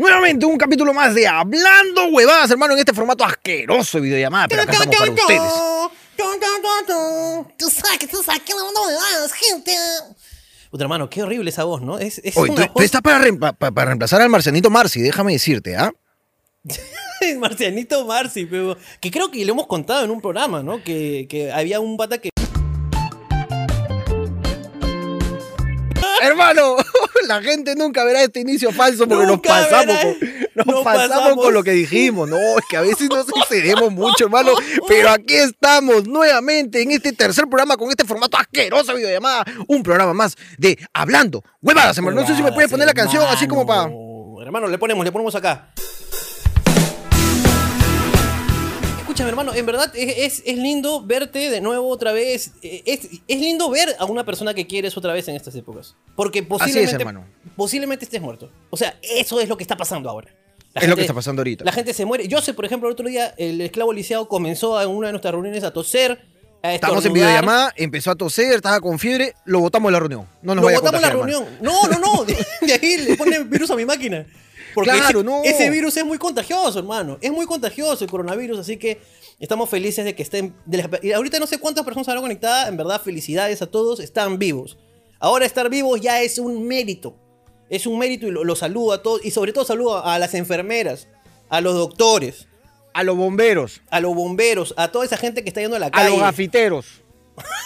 Nuevamente un capítulo más de Hablando Huevadas, hermano, en este formato asqueroso de videollamada, pero acá estamos para ustedes. Tú sabes que estás aquí hablando huevadas, gente. Puta hermano, qué horrible esa voz, ¿no? Es, es Oye, una tú, tú estás para, reem- pa- para reemplazar al Marcianito Marci, déjame decirte, ¿ah? voz- Marcianito Marci, pero que creo que lo hemos contado en un programa, ¿no? Que, que había un pata que Hermano, la gente nunca verá este inicio falso porque nos pasamos, con, nos pasamos, con lo que dijimos. No, es que a veces nos excedemos mucho, hermano. Pero aquí estamos nuevamente en este tercer programa con este formato asqueroso de videollamada. Un programa más de Hablando Huevadas, hermano. No sé si me puedes poner la canción así como para... Hermano, le ponemos, le ponemos acá. Hermano, en verdad es, es- es lindo verte de nuevo otra vez. Eh, Es, es lindo ver a una persona que quieres otra vez en estas épocas. Porque posiblemente, posiblemente estés muerto. O sea, eso es lo que está pasando ahora. La Es lo que está pasando ahorita. La gente se muere. Yo sé, por ejemplo, el otro día el esclavo lisiado comenzó en una de nuestras reuniones a toser. A Estamos en videollamada, empezó a toser, estaba con fiebre, lo botamos de la reunión. No nos Lo vaya a botamos en la reunión. No, no, no. De, de ahí le ponen virus a mi máquina. Porque Claro, ese, no. ese virus es muy contagioso, hermano. Es muy contagioso el coronavirus, así que estamos felices de que estén. de las- y ahorita no sé cuántas personas habrán conectadas. En verdad, felicidades a todos. Están vivos. Ahora estar vivos ya es un mérito. Es un mérito y lo, lo saludo a todos. Y sobre todo saludo a las enfermeras, a los doctores, A los bomberos, a los bomberos, a toda esa gente que está yendo a la a calle. los gafiteros,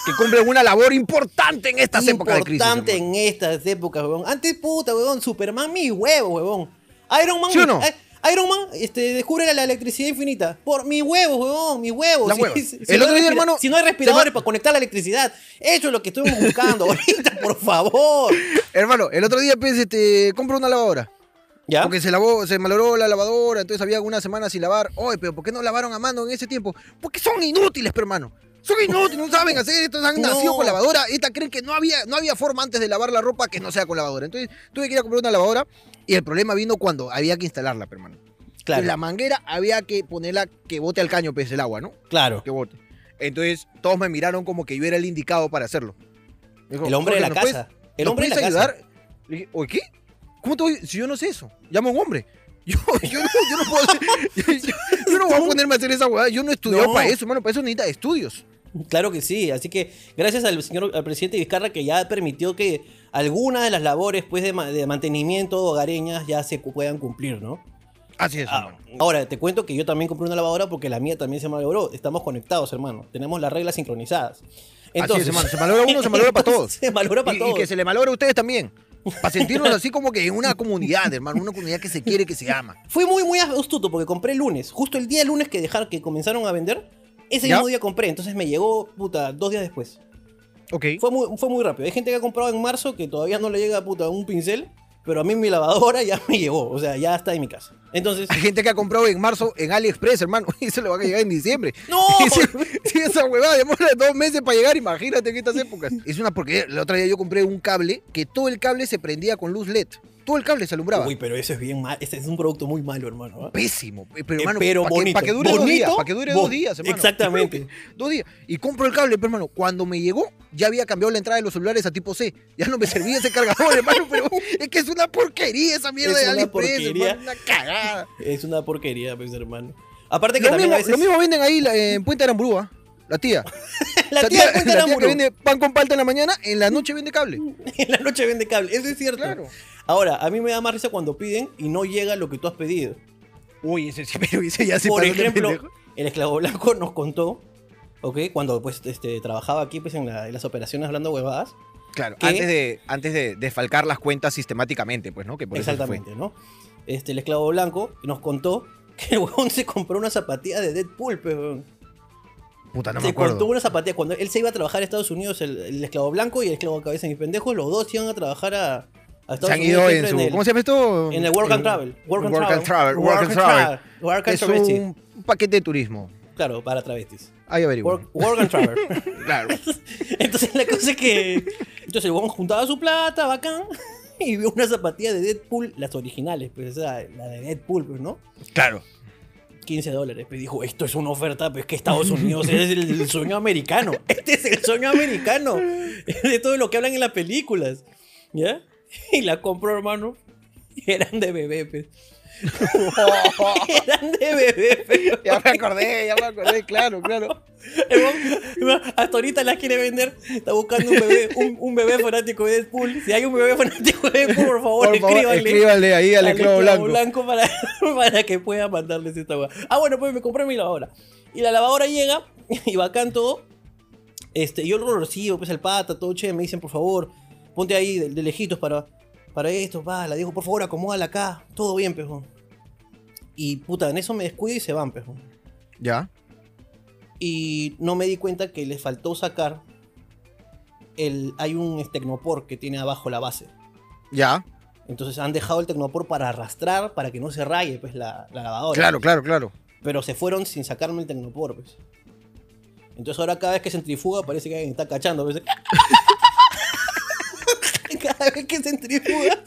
que cumplen una labor importante en estas épocas de crisis. Importante en estas épocas, huevón. Antes, puta, huevón, Superman, mi huevo, huevón. Iron Man, ¿Sí o no? Iron Man este, descubre la electricidad infinita. Por mi huevo, huevón, mi huevo. La Si- si- si El no otro día, hermano, Si no hay respiradores para conectar la electricidad. Eso es lo que estuvimos buscando ahorita, por favor. Hermano, el otro día pues, este, compro una lavadora. ¿Ya? Porque se lavó, se malogró la lavadora, entonces había una semana sin lavar. Oye, pero ¿por qué no lavaron a mano en ese tiempo? Porque son inútiles, pero hermano. Son inútiles, no saben hacer esto, han No. nacido con lavadora. Esta creen que no había, no había forma antes de lavar la ropa que no sea con lavadora. Entonces tuve que ir a comprar una lavadora y el problema vino cuando había que instalarla, hermano. Claro, la manguera había que ponerla que bote al caño, pues, el agua, ¿no? claro. Que bote. Entonces todos me miraron como que yo era el indicado para hacerlo. Dijo, El hombre de "Jorge, la ¿nos casa. puedes- El ¿nos hombre de la puedes casa. ayudar? Le dije, ¿oye qué? ¿Cómo te voy? Si yo no sé eso. Llama a un hombre. Yo, yo, no, yo no puedo hacer- yo, no voy a ponerme a hacer esa hueá. Yo no he estudiado No. para eso, hermano. Para eso necesita estudios. Claro que sí, así que gracias al señor al presidente Vizcarra que ya permitió que algunas de las labores pues, de, ma- de mantenimiento hogareñas ya se puedan cumplir, ¿no? Así es, Ah, hermano. ahora, te cuento que yo también compré una lavadora porque la mía también se malogró. Estamos conectados, hermano. Tenemos las reglas sincronizadas. Así es, hermano. Se malogra uno, se malogra para todos. Se malogra para Y, y todos. que se le malogra a ustedes también. Para sentirnos así como que en una comunidad, hermano. Una comunidad que se quiere, que se ama. Fui muy, muy astuto porque compré el lunes. Justo el día lunes que dejaron, que comenzaron a vender. Ese ¿Ya? mismo día compré. Entonces me llegó, puta, dos días después. Ok. Fue muy, fue muy rápido. Hay gente que ha comprado en marzo que todavía no le llega, puta, un pincel. Pero a mí mi lavadora ya me llegó. O sea, ya está en mi casa. Entonces... Hay gente que ha comprado en marzo en AliExpress, hermano. Y se le va a llegar en diciembre. ¡No! Si, si esa huevada demora dos meses para llegar, imagínate en estas épocas. Es una porquería. La otra día yo compré un cable que todo el cable se prendía con luz LED. Todo el cable se alumbraba. Uy, pero eso es bien mal. Este es un producto muy malo, hermano. ¿ah? Pésimo. Pero, Eh, hermano, pero para que, bonito. pa' que dure dos Bonito, días. Para que dure dos días, hermano. Exactamente. Dos días. Y compro el cable, pero, hermano. Cuando me llegó, ya había cambiado la entrada de los celulares a tipo C. Ya no me servía ese cargador, hermano. Pero es que es una porquería esa mierda Es de una AliExpress, porquería. hermano. Una cagada. Es una porquería, pues, hermano. Aparte que Lo también mismo, a veces... lo mismo venden ahí en Puente Aramburúa. La tía. la tía, Puente la tía que vende pan con palta en la mañana, en la noche vende cable. En la noche vende cable. Eso es cierto. Claro. Ahora, a mí me da más risa cuando piden y no llega lo que tú has pedido. Uy, ese sí, pero ese ya se Por ejemplo, el esclavo blanco nos contó, ¿ok? Cuando pues este, trabajaba aquí pues, en, la- en las operaciones hablando huevadas. Claro, antes de, antes de desfalcar las cuentas sistemáticamente, pues, ¿no? Que por eso se fue. Exactamente, ¿no? Este, el esclavo blanco nos contó que el huevón se compró una zapatilla de Deadpool, pues, huevón. Puta, no me se acuerdo. compró una zapatilla. Cuando él se iba a trabajar a Estados Unidos, el, el esclavo blanco y el esclavo cabeza y pendejos, los dos iban a trabajar a, a Se Estados han ido en el- ¿Cómo se llama esto? En el Work and Travel. Work and Travel. Travel. Work and Travel. Work and Travel, un paquete de turismo. Claro, para travestis. Ahí averiguo. Work, work and Travel. Claro. Entonces la cosa es que. Entonces el huevón juntaba su plata, bacán. Y vio una zapatilla de Deadpool, las originales, pues, o sea, la de Deadpool, pues, ¿no? Claro. 15 dólares. Pues dijo, esto es una oferta, pues que Estados Unidos es el, sueño americano. Este es el sueño americano. De todo lo que hablan en las películas. ¿Ya? Y la compró, hermano. Eran de bebé, pe. Eran de bebé, pe. Ya me acordé, ya me acordé, claro, claro. Hasta ahorita las quiere vender. Está buscando un bebé, un, un bebé fanático de Deadpool. Si hay un bebé fanático de Deadpool, por favor, Por favor, escríbanle. escríbanle ahí al esclavo blanco. para, para que pueda mandarles esta hueá. Ah, bueno, pues me compré mi lavadora. Y la lavadora llega y bacán todo. Este, yo lo recibo, pues el pata, todo che, me dicen, por favor, ponte ahí de, de lejitos para, para esto, va, la digo, por favor, acomódala acá, todo bien, pejón. Y puta, en eso me descuido y se van, pejón. Ya. Y no me di cuenta que les faltó sacar el. Hay un tecnopor que tiene abajo la base. Ya. Entonces han dejado el tecnopor para arrastrar para que no se raye pues la, la lavadora. Claro, claro, claro. Pero se fueron sin sacarme el tecnopor, pues. Entonces ahora cada vez que centrifuga parece que alguien está cachando. pues. cada vez que centrifuga.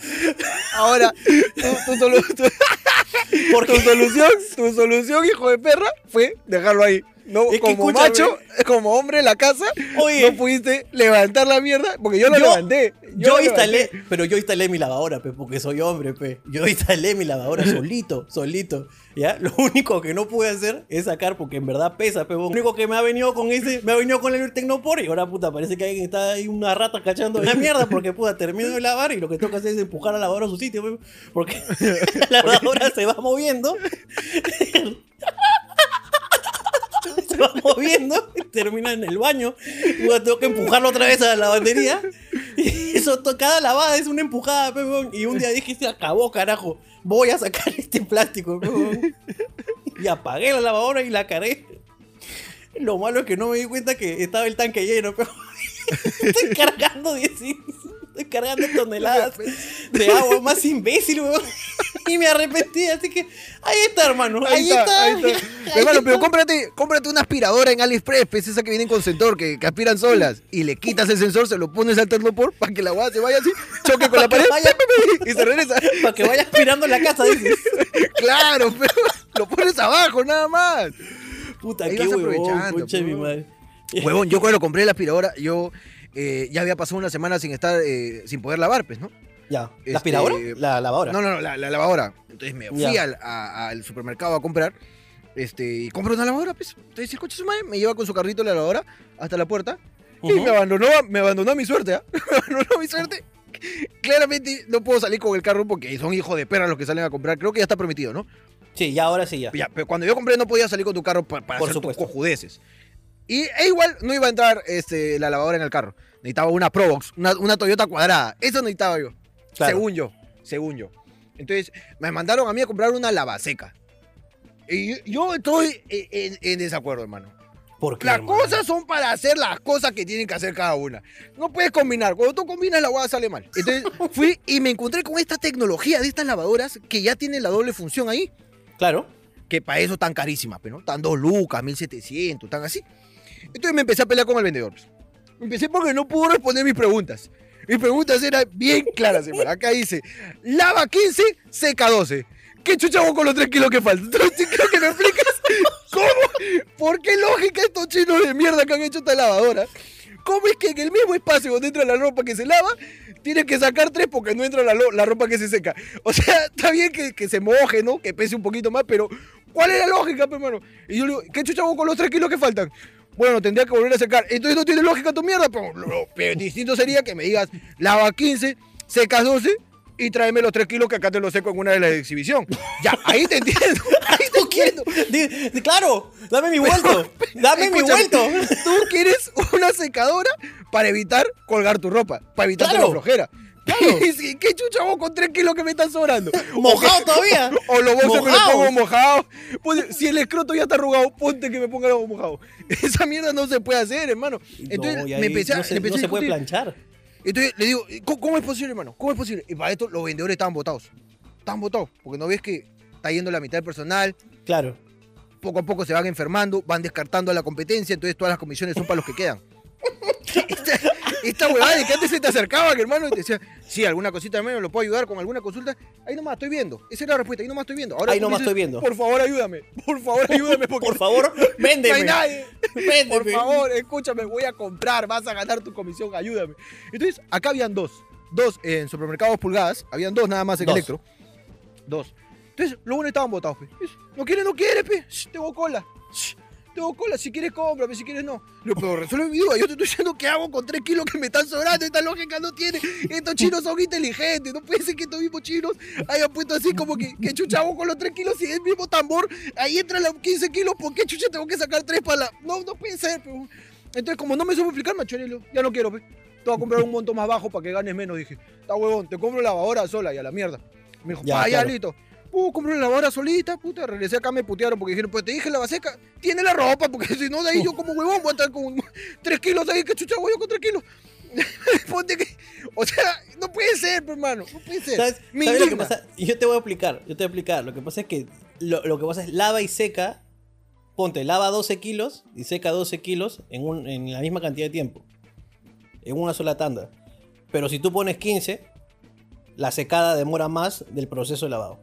Ahora, tu, tu solu- tu- solución, tu solución, hijo de perra, fue dejarlo ahí. No, Es que como escúchame. macho, como hombre en la casa, Oye. no pudiste levantar la mierda, porque yo lo Yo- levanté. Yo, instalé, levanté. pero yo instalé mi lavadora, pe, porque soy hombre, pe. Yo instalé mi lavadora solito, solito. ¿Ya? Lo único que no pude hacer es sacar, porque en verdad pesa, pe. Lo único que me ha venido con ese, me ha venido con el Tecnopor y ahora puta, parece que alguien está ahí una rata cachando la mierda, porque puta, termino de lavar y lo que tengo que hacer es empujar a la lavadora a su sitio, pe, porque la lavadora se va moviendo. se va moviendo, termina en el baño, tengo que empujarlo otra vez a la lavandería. Y eso, cada lavada es una empujada, pe, weón. Y un día dije, se acabó, carajo. Voy a sacar este plástico, pe, weón. Y apagué la lavadora y la cargué. Lo malo es que no me di cuenta que estaba el tanque lleno, pero estoy cargando 10, estoy cargando toneladas de agua más imbécil, weón. Y me arrepentí, así que ahí está, hermano. Ahí, está, ahí está. ahí Hermano, pero cómprate, cómprate una aspiradora en AliExpress, esa que vienen con sensor, que, que aspiran solas. Y le quitas el sensor, se lo pones al ternopor para que la agua se vaya así, choque con la pared vaya- y se regresa. Para que vaya aspirando la casa, dices. Claro, pero lo pones abajo, nada más. Puta, Ahí qué vas huevón, aprovechando, mi madre. Huevón, yo cuando compré la aspiradora, yo eh, ya había pasado una semana sin estar, eh, sin poder lavar, pues, ¿no? Ya. Este, ¿La aspiradora? La lavadora. No, no, no, la, la lavadora. Entonces me fui Ya. al, a- al supermercado a comprar. Este, y compro una lavadora, pues. Entonces el coche su madre me lleva con su carrito la lavadora hasta la puerta. Y Ujú. me abandonó, me abandonó a mi suerte, ¿ah? Me abandonó a mi suerte. Claramente no puedo salir con el carro porque son hijos de perra los que salen a comprar. Creo que ya está permitido, ¿no? Sí, ya ahora sí, ya. Ya, pero cuando yo compré no podía salir con tu carro pa- para Por hacer tus supuesto. cojudeces. Y e igual no iba a entrar este, la lavadora en el carro. Necesitaba una Probox, una, una Toyota cuadrada. Eso necesitaba yo. Claro. Según yo, según yo. Entonces, me mandaron a mí a comprar una lavaseca. Y yo- estoy en, en- en desacuerdo, hermano. ¿Por qué, Las hermano? cosas son para hacer las cosas que tienen que hacer cada una. No puedes combinar. Cuando tú combinas, la hueá sale mal. Entonces, fui y me encontré con esta tecnología de estas lavadoras que ya tienen la doble función ahí Claro. que para eso tan carísimas, pero no, tan dos lucas, 1700, tan así. Entonces me empecé a pelear con el vendedor. pues. Empecé porque no pudo responder mis preguntas. Mis preguntas eran bien claras, hermano. Acá dice, lava 15, seca 12. ¿Qué chucha hago con los 3 kilos que faltan? Quiero que me explicas cómo, por qué lógica estos chinos de mierda que han hecho esta lavadora. ¿Cómo es que en el mismo espacio donde entra la ropa que se lava, tienes que sacar tres porque no entra la, la ropa que se seca? O sea, está bien que, que se moje, ¿no? Que pese un poquito más, pero ¿cuál es la lógica, hermano? Y yo le digo, ¿qué chucha hago con los tres kilos que faltan? Bueno, tendría que volver a secar. Entonces no tiene lógica tu mierda, pero lo, distinto sería que me digas, lava 15, secas 12 y tráeme los 3 kilos que acá te los seco en una de las exhibición. Ya, ahí te entiendo. Ahí te entiendo. Claro, dame mi vuelto. Dame mi vuelto. Tú quieres una secadora para evitar colgar tu ropa, para evitar Claro. la flojera. Claro. ¿Qué chucha hago con 3 kilos que me están sobrando? Mojado todavía. O los bolsos me los pongo mojados. Si el escroto ya está arrugado, ponte que me ponga algo mojado. Esa mierda no se puede hacer, hermano. Entonces No, y me ahí empecé no se, empecé no se puede planchar. Entonces le digo, ¿cómo, cómo es posible, hermano? ¿Cómo es posible? Y para esto los vendedores estaban botados. Estaban botados. Porque no ves que está yendo la mitad del personal, Claro. poco a poco se van enfermando, van descartando a la competencia, entonces todas las comisiones son para los que quedan. esta, esta huevada de que antes se te acercaban, hermano, y te decían, sí, alguna cosita menos, lo puedo ayudar con alguna consulta. Ahí nomás estoy viendo. Esa es la respuesta, ahí nomás estoy viendo. Ahora Ahí nomás dices, estoy viendo. Por favor, ayúdame. Por favor, ayúdame. Porque Por favor, no hay véndeme. nadie. Véndeme. Por favor, escúchame, voy a comprar, vas a ganar tu comisión, ayúdame. Entonces, acá habían dos. Dos en supermercados pulgadas, habían dos nada más en Dos. Electro. Dos. Entonces, los buenos estaban botados, pe. No quiere, no quiere, pe. Shh, Tengo cola. Shh, Tengo cola, si quieres cómprame, si quieres no. Le digo, pero resuelve mi duda, yo te estoy diciendo qué hago con 3 kilos que me están sobrando, esta lógica no tiene. Estos chinos son inteligentes, no puede ser que estos mismos chinos hayan puesto así como que, que chucha hago con los 3 kilos y el mismo tambor, ahí entran los 15 kilos, ¿por qué chucha tengo que sacar 3 para la...? No, no puede ser, pero... Entonces, como no me supo explicar, macho, le digo, ya no quiero, pe. Te voy a comprar un monto más bajo para que ganes menos, dije. Está huevón, te compro lavadora sola y a la mierda. Me dijo, Ya, claro. listo. Uh, compré una lavadora solita, puta, regresé acá, me putearon porque dijeron, pues te dije lava seca, tiene la ropa, porque si no de ahí yo como huevón voy a estar con 3 kilos ahí, que chucha voy yo con 3 kilos. Ponte que, o sea, no puede ser, pe, hermano, no puede ser. ¿Sabes, sabes lo que pasa? Y yo te voy a explicar, yo te voy a explicar. Lo que pasa es que lo, lo que pasa es lava y seca. Ponte, lava 12 kilos y seca 12 kilos en, un- en la misma cantidad de tiempo. En una sola tanda. Pero si tú pones 15, la secada demora más del proceso de lavado.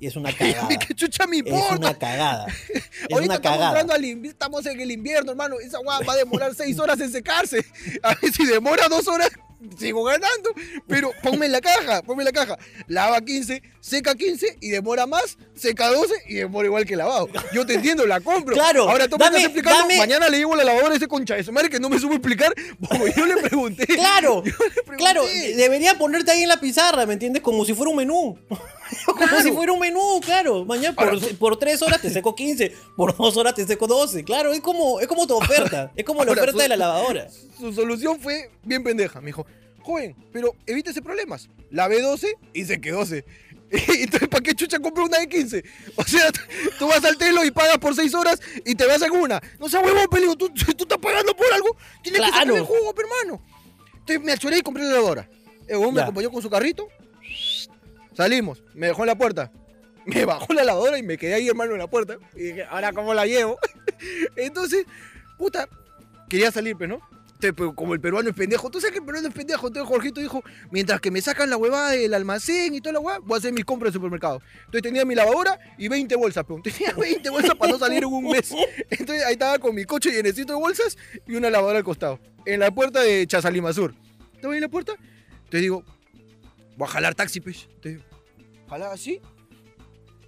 Y es una cagada. ¿Qué chucha me es importa? una cagada. Es Ahorita una estamos, cagada. entrando al estamos en el invierno, hermano. Esa guapa va a demorar 6 horas en secarse. A ver si demora 2 horas, sigo ganando. Pero ponme en la caja, ponme en la caja. Lava 15, seca 15 y demora más, seca 12 y demora igual que lavado. Yo te entiendo, la compro. Claro, Ahora tú me estás explicando, dame- mañana le llevo la lavadora a ese concha de su madre que no me supo explicar. Porque yo le pregunté. Claro, Yo le pregunté. claro, debería ponerte ahí en la pizarra, ¿me entiendes? Como si fuera un menú. Como Claro. si fuera un menú, claro. Mañana por, Ahora, por 3 horas te seco 15, por 2 horas te seco 12. Claro, es como, es como tu oferta. Es como la Ahora, oferta de la lavadora. Su solución fue bien pendeja. Me dijo, joven, pero evítese problemas. Lavé 12 y sequé 12. Entonces, ¿para qué chucha compré una de 15? O sea, tú vas al telo y pagas por 6 horas y te vas en una. No seas huevón, peligro. ¿Tú, tú estás pagando por algo. Tienes que Claro. sacarle el jugo, hermano. Entonces me achoré y compré la lavadora. El huevón me acompañó con su carrito. Salimos. Me dejó en la puerta. Me bajó la lavadora y me quedé ahí, hermano, en la puerta. Y dije, ¿ahora cómo la llevo? Entonces, puta, quería salir, pero no. Entonces, pero como el peruano es pendejo, tú sabes que el peruano es pendejo. Entonces Jorgito dijo, mientras que me sacan la huevada del almacén y toda la huevada, voy a hacer mis compras en el supermercado. Entonces tenía mi lavadora y 20 bolsas, pero tenía 20 bolsas para no salir en un mes. Entonces ahí estaba con mi coche llenecito de bolsas y una lavadora al costado. En la puerta de Chazalimasur. Estaba ahí en la puerta. Entonces digo, voy a jalar taxi, pues. Entonces, jalaba así.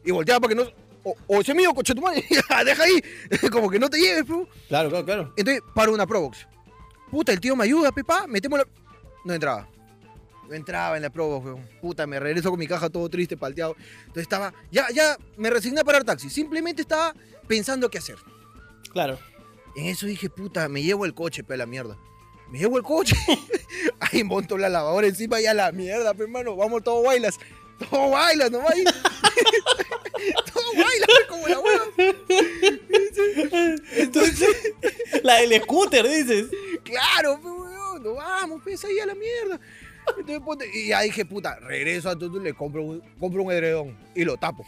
Y volteaba para que no... O, o ese mío, coche tu madre, deja ahí. Como que no te lleves, pues. Claro, claro, claro. Entonces paro una Probox. Puta, el tío me ayuda, pepa, metemos la. No entraba. No entraba en la Probox, weón. Puta, me regreso con mi caja todo triste, palteado. Entonces estaba. Ya, ya me resigné a parar taxi. Simplemente estaba pensando qué hacer. Claro. En eso dije, puta, me llevo el coche, pe, la mierda. Me llevo el coche. Ahí monto la lavadora encima y a la mierda, pe, hermano. Vamos, todo bailas. Todo bailas, no ahí. todo bailas, como la hueva. Entonces. La del scooter, dices. Claro, weón, nos vamos, pues ahí a la mierda. Entonces, y ya dije, puta, regreso a Tutu, le compro un, compro un edredón y lo tapo.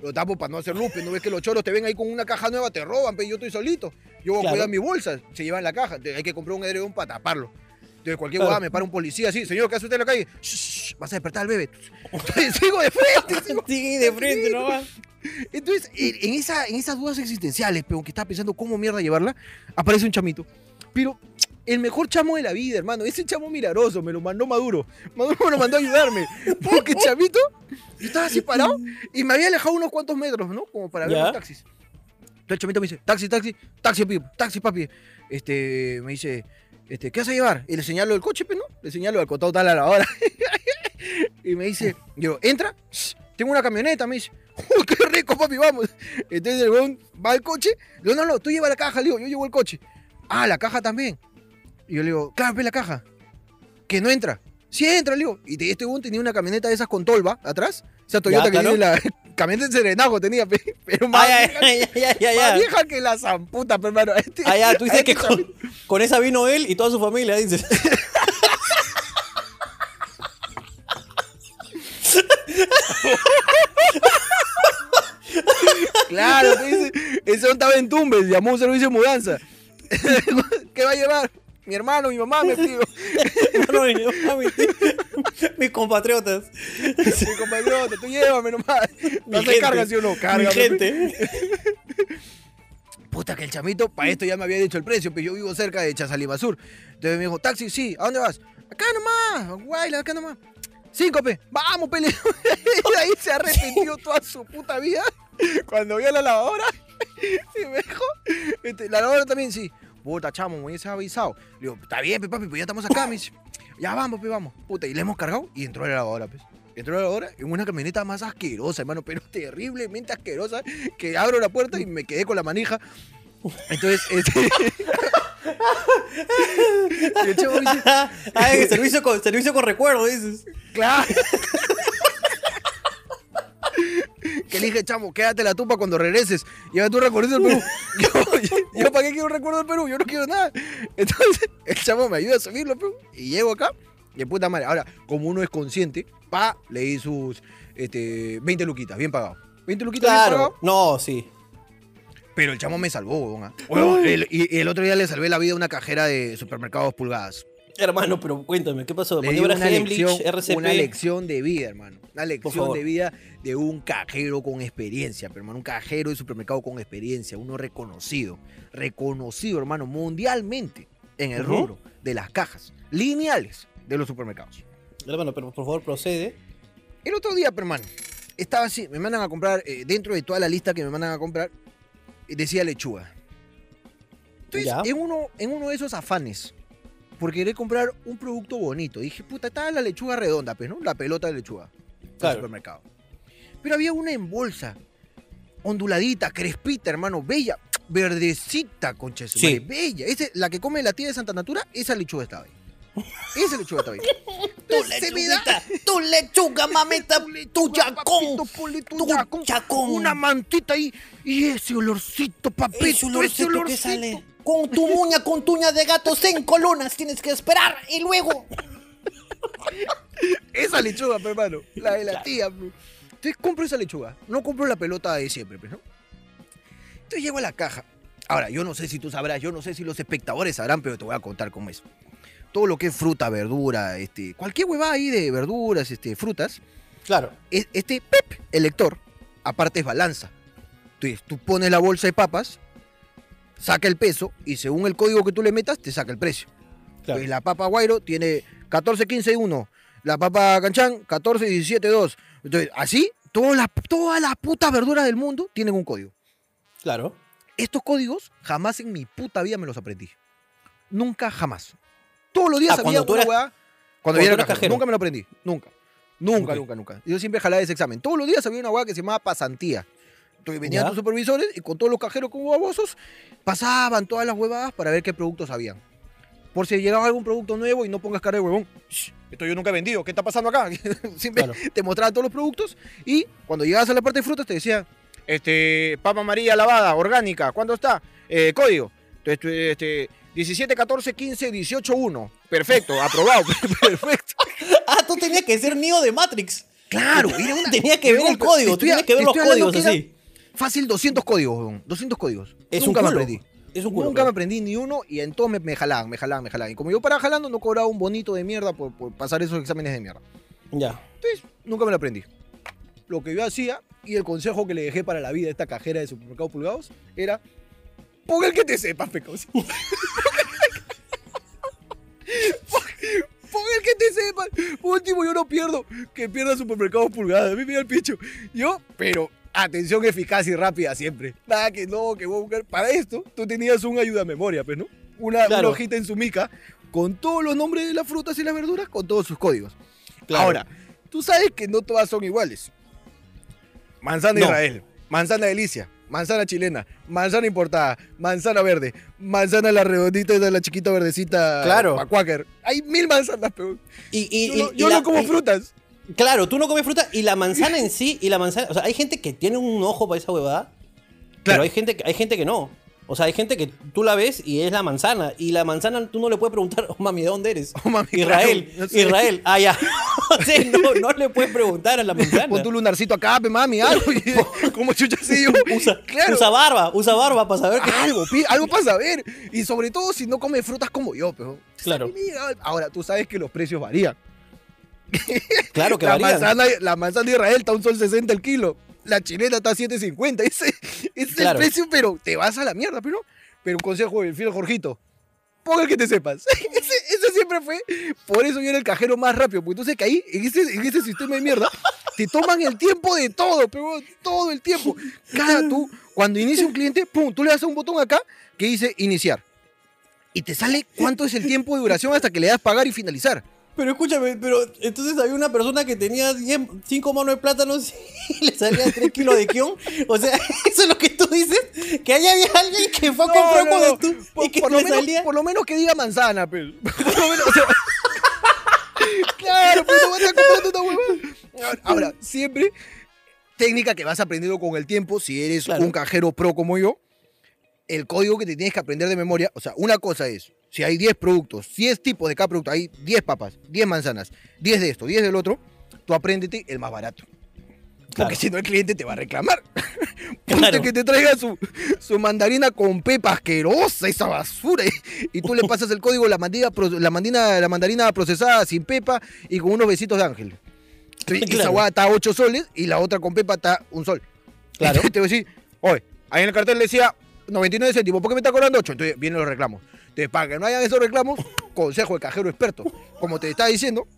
Lo tapo para no hacer lupe. No ves que los choros te ven ahí con una caja nueva, te roban, pero yo estoy solito. Yo voy a cuidar mi bolsa, se llevan la caja. Hay que comprar un edredón para taparlo. Entonces, cualquier Claro. me para un policía así, señor, ¿qué hace usted en la calle? Shh, vas a despertar al bebé. Entonces, sigo de frente, sigo Sí, de frente nomás. entonces, en, en esa, en esas dudas existenciales, pero que estaba pensando cómo mierda llevarla, aparece un chamito. Pero el mejor chamo de la vida, hermano, ese chamo milagroso, me lo mandó Maduro. Maduro me lo mandó a ayudarme. Porque chamito, yo estaba así parado y me había alejado unos cuantos metros, ¿no? Como para ver los taxis. Entonces el chamito me dice, taxi, taxi, taxi, papi, taxi, papi. Este, me dice, este, ¿qué vas a llevar? Y le señalo el coche, ¿no? Le señalo al costado tal a la hora. y me dice, yo, entra, tengo una camioneta, me dice. Uy, qué rico, papi, vamos. Entonces el weón va al coche. Digo, no, no, tú lleva la caja, le digo, yo llevo el coche. Ah, la caja también. Y yo le digo, claro, ve la caja. Que no entra. Sí entra, le digo. Y te- este weón tenía una camioneta de esas con tolva atrás. Esa Toyota que claro. tiene la camioneta de serenajo tenía, pe, pero más, Ay, vieja, ay, ay, más ay. vieja que la zamputa, pe, hermano. Este- Ah, ya, tú dices este que con, con esa vino él y toda su familia, dices. Claro, pe, ese, ese estaba en Tumbes, llamó a un servicio de mudanza. ¿Qué va a llevar? Mi hermano, mi mamá, me pido. No, mi- mami, mis compatriotas. Mi compañero, tú llévame nomás. Mi No se gente, carga, ¿sí o no? Mi Carga. gente. Puta, que el chamito, para esto ya me había dicho el precio, pero yo vivo cerca de Chazalimasur. Entonces me dijo, taxi, sí, ¿a dónde vas? Acá nomás, Guayla, acá nomás. Cinco, pe. Vamos, pele. y ahí se arrepintió toda su puta vida. Cuando vio la lavadora, y me dijo, este, la lavadora también, sí. Puta, chamo, me hubiese avisado. Le digo, está bien, pe, papi, pues ya estamos acá, me dice. Ya vamos, pe, vamos. Puta, y le hemos cargado y entró a la lavadora, pues. Entró a la lavadora en una camioneta más asquerosa, hermano, pero terriblemente asquerosa, que abro la puerta y me quedé con la manija. Entonces, este... y el chavo dice, Ay, servicio con, servicio con recuerdo, dices. Claro. Que le dije, chamo, quédate la tupa cuando regreses. Lleva tu recuerdo del Perú. Yo, yo, yo, ¿para qué quiero un recuerdo del Perú? Yo no quiero nada. Entonces, el chamo me ayuda a subirlo, Perú. Y llego acá. Y puta madre. Ahora, como uno es consciente, pa, le di sus este, 20 luquitas, bien pagado. 20 luquitas bien Claro. pagado. No, sí. Pero el chamo me salvó, el- y, y el otro día le salvé la vida a una cajera de supermercados pulgadas. Hermano, pero cuéntame, ¿qué pasó? Le una lección, RCP. una lección de vida, hermano. Una lección de vida de un cajero con experiencia, pero, hermano. Un cajero de supermercado con experiencia, uno reconocido. Reconocido, hermano, mundialmente en el rubro de las cajas lineales de los supermercados. Hermano, pero por favor procede. El otro día, hermano, estaba así, me mandan a comprar, eh, dentro de toda la lista que me mandan a comprar, eh, decía lechuga. Entonces, Ya. en uno, en uno de esos afanes, por querer comprar un producto bonito, dije, puta, estaba la lechuga redonda, pues, ¿no? La pelota de lechuga del Claro. supermercado. Pero había una en bolsa, onduladita, crespita, hermano, bella, verdecita, concha de su Sí. madre, bella. Ese- la que come la tía de Santa Natura, esa lechuga estaba ahí. Esa lechuga estaba ahí. Tu Entonces, lechuguita, tu lechuga, mamita, tu yacón. Papito, ponle tu tu yacón, yacón. Una mantita ahí. Y ese olorcito, papito. Ese olorcito que olorcito. sale. Con tu uña, con tu uña de gato, en columnas, tienes que esperar y luego. Esa lechuga, pe, hermano. La de la Claro. tía. pe. Entonces compro esa lechuga. No compro la pelota de siempre, pues, ¿no? Entonces llego a la caja. Ahora, yo no sé si tú sabrás, yo no sé si los espectadores sabrán, pero te voy a contar cómo es. Todo lo que es fruta, verdura, este, cualquier huevada ahí de verduras, este, frutas, Claro. es- este pep, el lector, aparte es balanza. Entonces, tú pones la bolsa de papas, saca el peso y según el código que tú le metas, te saca el precio. claro. Pues la papa guairo tiene 14, 15, 1. La papa canchán, 14, 17, 2. Entonces, así, todas las todas las putas verduras del mundo tienen un código. Claro. Estos códigos jamás en mi puta vida me los aprendí. Nunca, jamás. Todos los días Ah, tú una eras- hueá- Cuando cuando era cajero. cajero. Nunca me lo aprendí. Nunca. Nunca, Ok. nunca, nunca. Yo siempre jalaba ese examen. Todos los días había una hueá que se llamaba pasantía. Entonces venían Ya. tus supervisores y con todos los cajeros como babosos pasaban todas las huevadas para ver qué productos habían. Por si llegaba algún producto nuevo y no pongas cara de huevón. "Shh, Esto yo nunca he vendido. ¿Qué está pasando acá? Siempre Claro. te mostraban todos los productos y cuando llegabas a la parte de frutas te decía, este, papa amarilla lavada, orgánica, ¿cuándo está? Eh, código. Entonces, este, 17, 14, 15, 18, 1. Perfecto, aprobado. Perfecto. Ah, tú tenías que ser Neo de Matrix. Claro, era una- Tenía que ver el código, tenía que ver los códigos así. Fácil 200 códigos, huevón, 200 códigos. Es Nunca un me culo. aprendí. Es un culo, Nunca me aprendí ni uno y en todos me, me jalaban, me jalaban, me jalaban. Y como yo paraba jalando, no cobraba un bonito de mierda por, por pasar esos exámenes de mierda. Ya. Entonces, nunca me lo aprendí. Lo que yo hacía y el consejo que le dejé para la vida a esta cajera de supermercados pulgados era: pon el que te sepas, pecos. Pon el que te sepas. Por último, yo no pierdo. Que pierda supermercados pulgados. A mí me da el picho. Yo, pero atención eficaz y rápida siempre. Nada que no, que voy a buscar. Para esto, tú tenías un ayuda a memoria, pues, ¿no? Una, Claro. una hojita en su mica con todos los nombres de las frutas y las verduras, con todos sus códigos. Claro. Ahora, tú sabes que no todas son iguales. Manzana No. Israel, manzana delicia, manzana chilena, manzana importada, manzana verde, manzana la redondita de la chiquita verdecita. Claro. Hay mil manzanas, pero Y, y- yo, y- no, y la- como y- frutas. Claro, tú no comes fruta y la manzana en sí, y la manzana, o sea, hay gente que tiene un ojo para esa huevada, pero Claro. hay gente, que- hay gente que no. O sea, hay gente que tú la ves y es la manzana. Y la manzana tú no le puedes preguntar, oh, mami, ¿de dónde eres? Oh, mami, Israel, claro, no sé. Israel. Ah, ya. o sea, no, no le puedes preguntar a la manzana. Pon tu lunarcito acá, mami, algo. como chucha yo. Usa, claro. usa barba, usa barba para saber que... Algo, algo para saber. Y sobre todo si no come frutas como yo, pero. Claro. Ahora, tú sabes que los precios varían. Claro que la, varían. manzana, la manzana de Israel está a un sol 60 el kilo. La chilena está a 7.50. Ese, ese es Claro. el precio, pero te vas a la mierda, pero. Pero un consejo del fiel Jorgito. Ponga el que te sepas. Ese, ese es siempre fue. Por eso yo era el cajero más rápido. Porque entonces que ahí, en ese, en ese sistema de mierda, te toman el tiempo de todo, pero todo el tiempo. Cada tú, cuando inicia un cliente, pum, tú le das a un botón acá que dice iniciar. Y te sale cuánto es el tiempo de duración hasta que le das pagar y finalizar. Pero escúchame, pero entonces había una persona que tenía 5 monos de plátanos y le salía 3 kilos de kion. O sea, eso es lo que tú dices. Que ahí había alguien que fue a No, comprar no, no. tú. Por, y que por lo le menos, salía. por lo menos que diga manzana, pero. Por lo menos, o sea, claro, pero no vas a comprar una huevada. Ahora, siempre, técnica que vas aprendiendo con el tiempo, si eres Claro. un cajero pro como yo, el código que te tienes que aprender de memoria, o sea, una cosa es, si hay 10 productos, 10 tipos de cada producto, hay 10 papas, 10 manzanas, 10 de esto, 10 del otro, tú apréndete el más barato. Porque Claro. si no el cliente te va a reclamar. Ponte Claro. que te traiga su, su mandarina con pepa asquerosa, esa basura. Y, y tú le pasas el código, la, mandarina, la, mandina- la mandarina procesada sin pepa y con unos besitos de ángel. Y esa Claro. guada está a 8 soles y la otra con pepa está un sol. Claro. Entonces te voy a decir, oye, ahí en el cartel decía 99 céntimos, ¿por qué me está cobrando 8? Entonces vienen los reclamos. Entonces, para que no hayan esos reclamos, consejo de cajero experto. Como te está diciendo,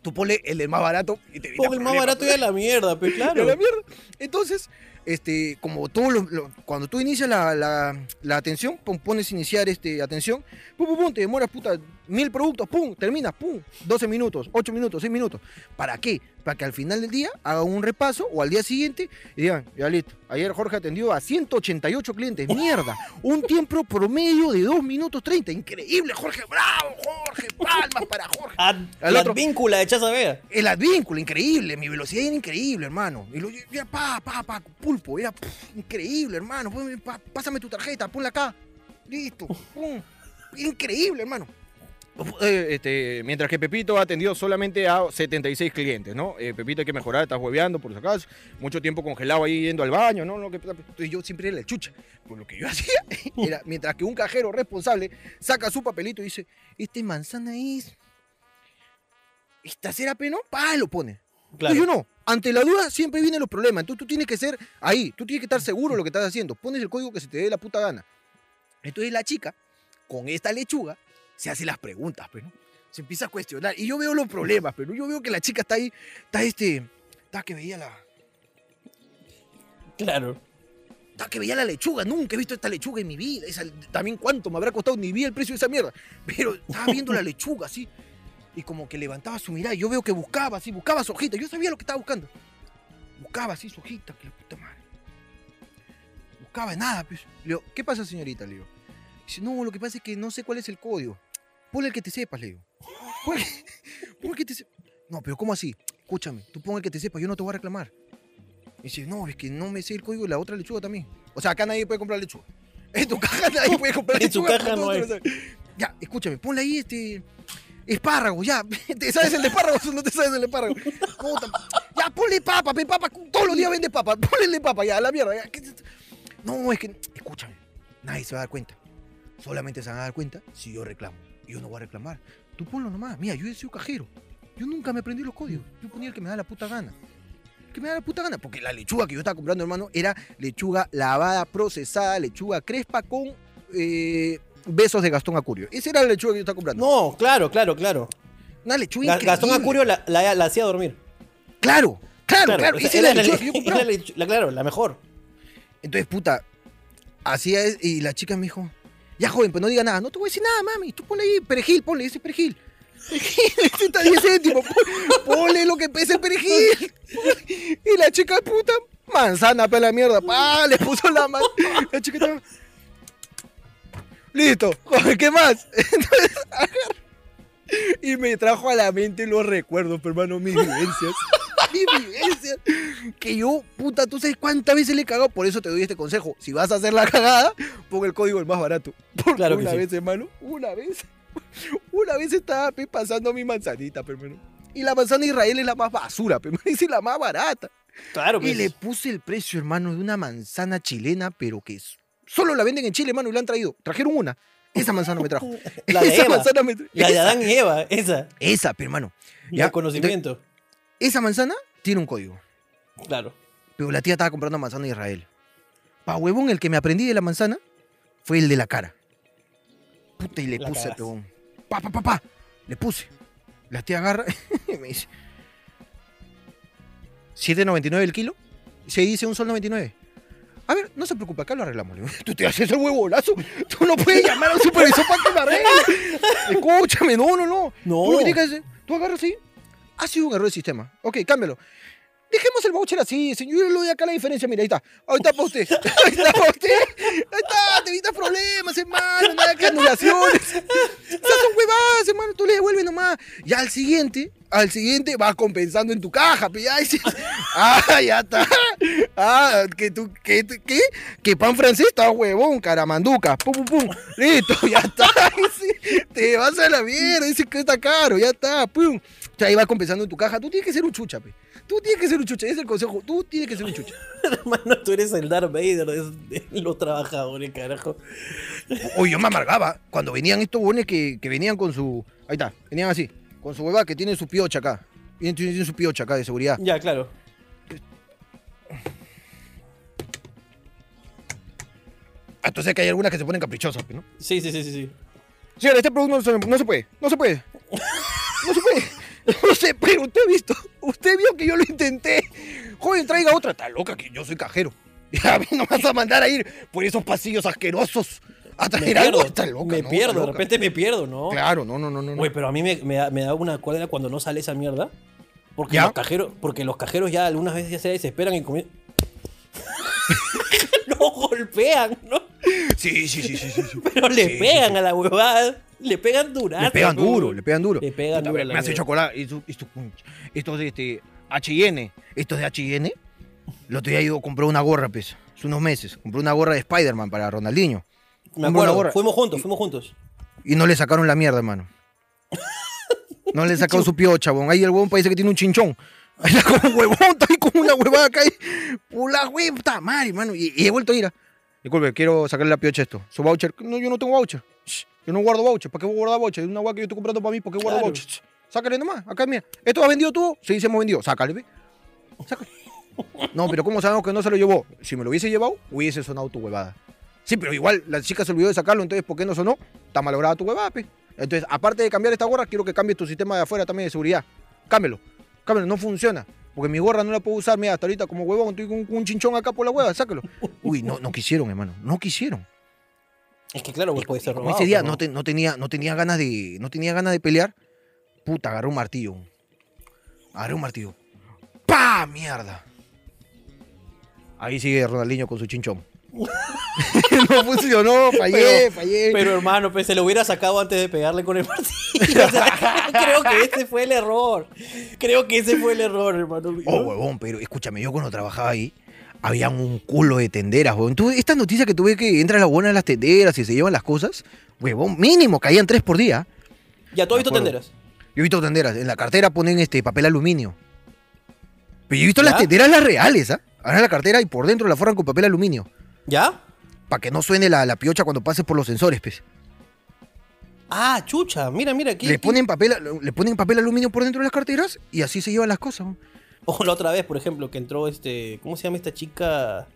tú ponle el del más barato y te evita Pon el más barato y a la mierda, pues claro. la mierda. Entonces, este, como todo lo, lo- cuando tú inicias la, la- la atención, pones iniciar este, atención, pum, pum, pum, te demoras puta mil productos, pum, terminas, pum, 12 minutos, 8 minutos, 6 minutos. ¿Para qué? Para que al final del día hagan un repaso o al día siguiente y digan, ya listo, ayer Jorge atendió a 188 clientes, mierda, un tiempo promedio de 2 minutos 30, increíble, Jorge, bravo, Jorge, palmas para Jorge. Ad- Al la otro- víncula de Chaza Vega. El advínculo, increíble, mi velocidad era increíble, hermano. Y lo, era pa, pa, pa, pulpo, era increíble, hermano. Pásame tu tarjeta, ponla acá. Listo, pum. Increíble, hermano. Eh, este, mientras que Pepito ha atendido solamente a 76 clientes, ¿no? Eh, Pepito hay que mejorar, está hueveando por si acaso. Mucho tiempo congelado ahí yendo al baño, ¿no? Lo que, entonces yo siempre era la chucha. Pues lo que yo hacía era, mientras que un cajero responsable saca su papelito y dice, este manzana es... Esta será peno, pa, lo pone. Claro. Entonces yo no. Ante la duda siempre vienen los problemas. Entonces tú tienes que ser ahí. Tú tienes que estar seguro de lo que estás haciendo. Pones el código que se te dé la puta gana. Entonces la chica, con esta lechuga, se hace las preguntas, pero se empieza a cuestionar. Y yo veo los problemas, pero yo veo que la chica está ahí, está este, está que veía la, Claro. está que veía la lechuga. Nunca he visto esta lechuga en mi vida. Esa- también cuánto me habrá costado, ni vi el precio de esa mierda. Pero estaba viendo la lechuga así. Y como que levantaba su mirada. y Yo veo que buscaba así, buscaba su hojita. Yo sabía lo que estaba buscando. Buscaba así su hojita, que la puta madre. Buscaba nada, pues. Le digo, ¿qué pasa, señorita? Le digo. Dice, no, lo que pasa es que no sé cuál es el código. Ponle el que te sepas, le digo. Pon el, que te sepas. No, pero ¿cómo así? Escúchame, tú pon el que te sepas, yo no te voy a reclamar. Y dice, no, es que no me sé el código de la otra lechuga también. O sea, acá nadie puede comprar lechuga. En tu caja nadie puede comprar En tu lechuga. caja no hay. Ya, escúchame, ponle ahí este. Espárrago, ya. ¿Te sabes el de espárrago o no te sabes el de espárrago? Ya, ponle papa, pe, papa. Todos los días vende papa. Ponle papa, ya, a la mierda. ya. ¿Qué- No, es que. Escúchame. Nadie se va a dar cuenta. Solamente se van a dar cuenta si yo reclamo. Yo no voy a reclamar. Tú ponlo nomás. Mira, yo he sido cajero. Yo nunca me aprendí los códigos. Yo ponía el que me da la puta gana. El que me da la puta gana. Porque la lechuga que yo estaba comprando, hermano, era lechuga lavada, procesada, lechuga crespa con eh, besos de Gastón Acurio. Esa era la lechuga que yo estaba comprando. No, claro, claro, claro. Una lechuga Ga- increíble. Gastón Acurio la, la- la hacía dormir. Claro, claro, claro. Esa era la lechuga que yo compraba. claro, la mejor. Entonces, puta, hacía es- y la chica me dijo, ya joven, pues no diga nada. No te voy a decir nada, mami. Tú ponle ahí perejil, ponle ese perejil. Perejil, este está 10 céntimos. pon- Ponle lo que pesa el perejil. Y la chica, puta, manzana para la mierda. Pa, le puso la mano. La chica estaba... Listo, ¿qué más? Entonces, y me trajo a la mente los recuerdos, pero, hermano, mis vivencias. Mis vivencias. Que yo, puta, tú sabes cuántas veces le he cagado. Por eso te doy este consejo. Si vas a hacer la cagada, pon el código el más barato. Porque Claro una sí. vez, hermano, una vez, una vez estaba pe, pasando mi manzanita, hermano. Y la manzana Israel es la más basura, pero es la más barata. Claro, Y le puse el precio, hermano, de una manzana chilena, pero que es- solo la venden en Chile, hermano, y la han traído. Trajeron una. Esa manzana me trajo. La de Esa Eva. manzana me trajo. La de Adán y Eva, esa. Esa, pero, hermano. Y Ya, el conocimiento. Esa manzana tiene un código. Claro. Pero la tía estaba comprando manzana de Israel. Pa' huevón, el que me aprendí de la manzana fue el de la cara. Puta, y le La puse, cagaste. peón. Pa, pa, pa, pa. Le puse. La tía agarra y me dice, 7.99 el kilo. Se dice un sol 99. A ver, no se preocupe, acá lo arreglamos. Le digo, Tú te haces el huevolazo. Tú no puedes llamar al supervisor para que me arregle. Escúchame, no, no, no. No. Tú lo que tienes que hacer, tú agarras así. Ha sido un error de sistema. Ok, cámbialo. Dejemos el voucher así, señor. Yo le doy acá la diferencia. Mira, ahí está. Ahí está para usted. Ahí está para usted. Ahí está. Te evitas problemas, hermano. Nada que anulaciones. Esas son huevadas, hermano. Tú le devuelves nomás. Ya al siguiente, al siguiente vas compensando en tu caja. ya dices, ah, ya está. Ah, que tú, que, qué? Que pan francés está huevón, caramanduca. Pum, pum, pum. Listo, ya está. Te vas a la mierda. Dice que está caro. Ya está. Pum. Sea, ahí vas compensando en tu caja. Tú tienes que ser un chucha, pe. Tú tienes que ser un chucha. Ese es el consejo. Tú tienes que ser un chucha. Hermano, tú eres el Darth Vader de, los trabajadores, carajo. Oye, yo me amargaba cuando venían estos buenos que, que venían con su. Ahí está, venían así, con su hueva que tienen su piocha acá. Tienen, tienen su piocha acá de seguridad. Ya, claro. Ah, Entonces que hay algunas que se ponen caprichosas, ¿no? Sí, sí, sí, sí. sí. Señora, este producto no se, no se puede, no se puede. No se puede. No se puede, usted ha visto. Usted vio que yo lo intenté. Joven, traiga otra. Está loca que yo soy cajero. Y a mí no me vas a mandar a ir por esos pasillos asquerosos a Me traer algo. pierdo, Está loca, me ¿no? pierdo, Está de repente me pierdo, ¿no? Claro, no, no, no, no. Güey, pero a mí me, me da, me da una cólera cuando no sale esa mierda. Porque ¿Ya? los cajeros, porque los cajeros ya algunas veces ya se desesperan y comienzan. no golpean, ¿no? Sí, sí, sí, sí, sí. sí. Pero le Sí, pegan sí, a la huevada. Le pegan durazo. Le pegan duro, le pegan duro. Le pegan duro. Me hace chocolate. Esto, esto, esto es de este, H&N. Esto es de H&N. El otro día yo compré una gorra, pues. Hace unos meses. Compré una gorra de Spider-Man para Ronaldinho. Me acuerdo, gorra fuimos juntos, fuimos juntos. Y no le sacaron la mierda, hermano. No le sacaron su piocha, bon. Ahí el huevón parece que tiene un chinchón. Ahí está como un huevón, está ahí como una huevada acá. ahí. Pula huevo, está mal, hermano. Y, y he vuelto a ir a... Disculpe, quiero sacarle la piocha a esto. Su voucher. No, yo no tengo voucher. Shh, Yo no guardo voucher. ¿Para qué voy a guardar voucher? Es una hueá que yo estoy comprando para mí. ¿Por qué guardo Claro. voucher? Shh, Sácale nomás. Acá, mira. ¿Esto has vendido tú? Sí, se hemos vendido. Sácale, ve. Sácale. No, pero ¿cómo sabemos que no se lo llevó? Si me lo hubiese llevado, hubiese sonado tu huevada. Sí, pero igual la chica se olvidó de sacarlo, entonces ¿por qué no sonó? Está malograda tu huevada, pe. Entonces, aparte de cambiar esta gorra, quiero que cambies tu sistema de afuera también de seguridad. Cámbialo. No funciona. Porque mi gorra no la puedo usar, mira, hasta ahorita como huevón, estoy con un chinchón acá por la hueva, sácalo. Uy, no, no quisieron, hermano, no quisieron. Es que claro, güey, puede ser robado. ese día pero no, te- no tenía, no tenía ganas de, no tenía ganas de pelear, puta, agarré un martillo. Agarré un martillo. ¡Pah! ¡Mierda! Ahí sigue Ronaldinho con su chinchón. no funcionó, fallé, Pero- fallé. Pero hermano, pues se lo hubiera sacado antes de pegarle con el martillo. O sea, creo que ese fue el error. Creo que ese fue el error, hermano. Oh, huevón, pero escúchame, yo cuando trabajaba ahí, habían un culo de tenderas, huevón. Tú, esta noticia que tuve que entra la buena de las tenderas y se llevan las cosas, huevón, mínimo, caían tres por día. Ya, tú has visto tenderas. Yo he visto tenderas, en la cartera ponen este papel aluminio. Pero yo he visto las tenderas las reales, ¿ah? Ahora la cartera y por dentro la forran con papel aluminio. ¿Ya? Para que no suene la, la piocha cuando pases por los sensores, pues. Ah, chucha, mira, mira aquí. Le ponen, papel, le ponen papel aluminio por dentro de las carteras y así se llevan las cosas. O la otra vez, por ejemplo, que entró este. ¿Cómo se llama esta chica?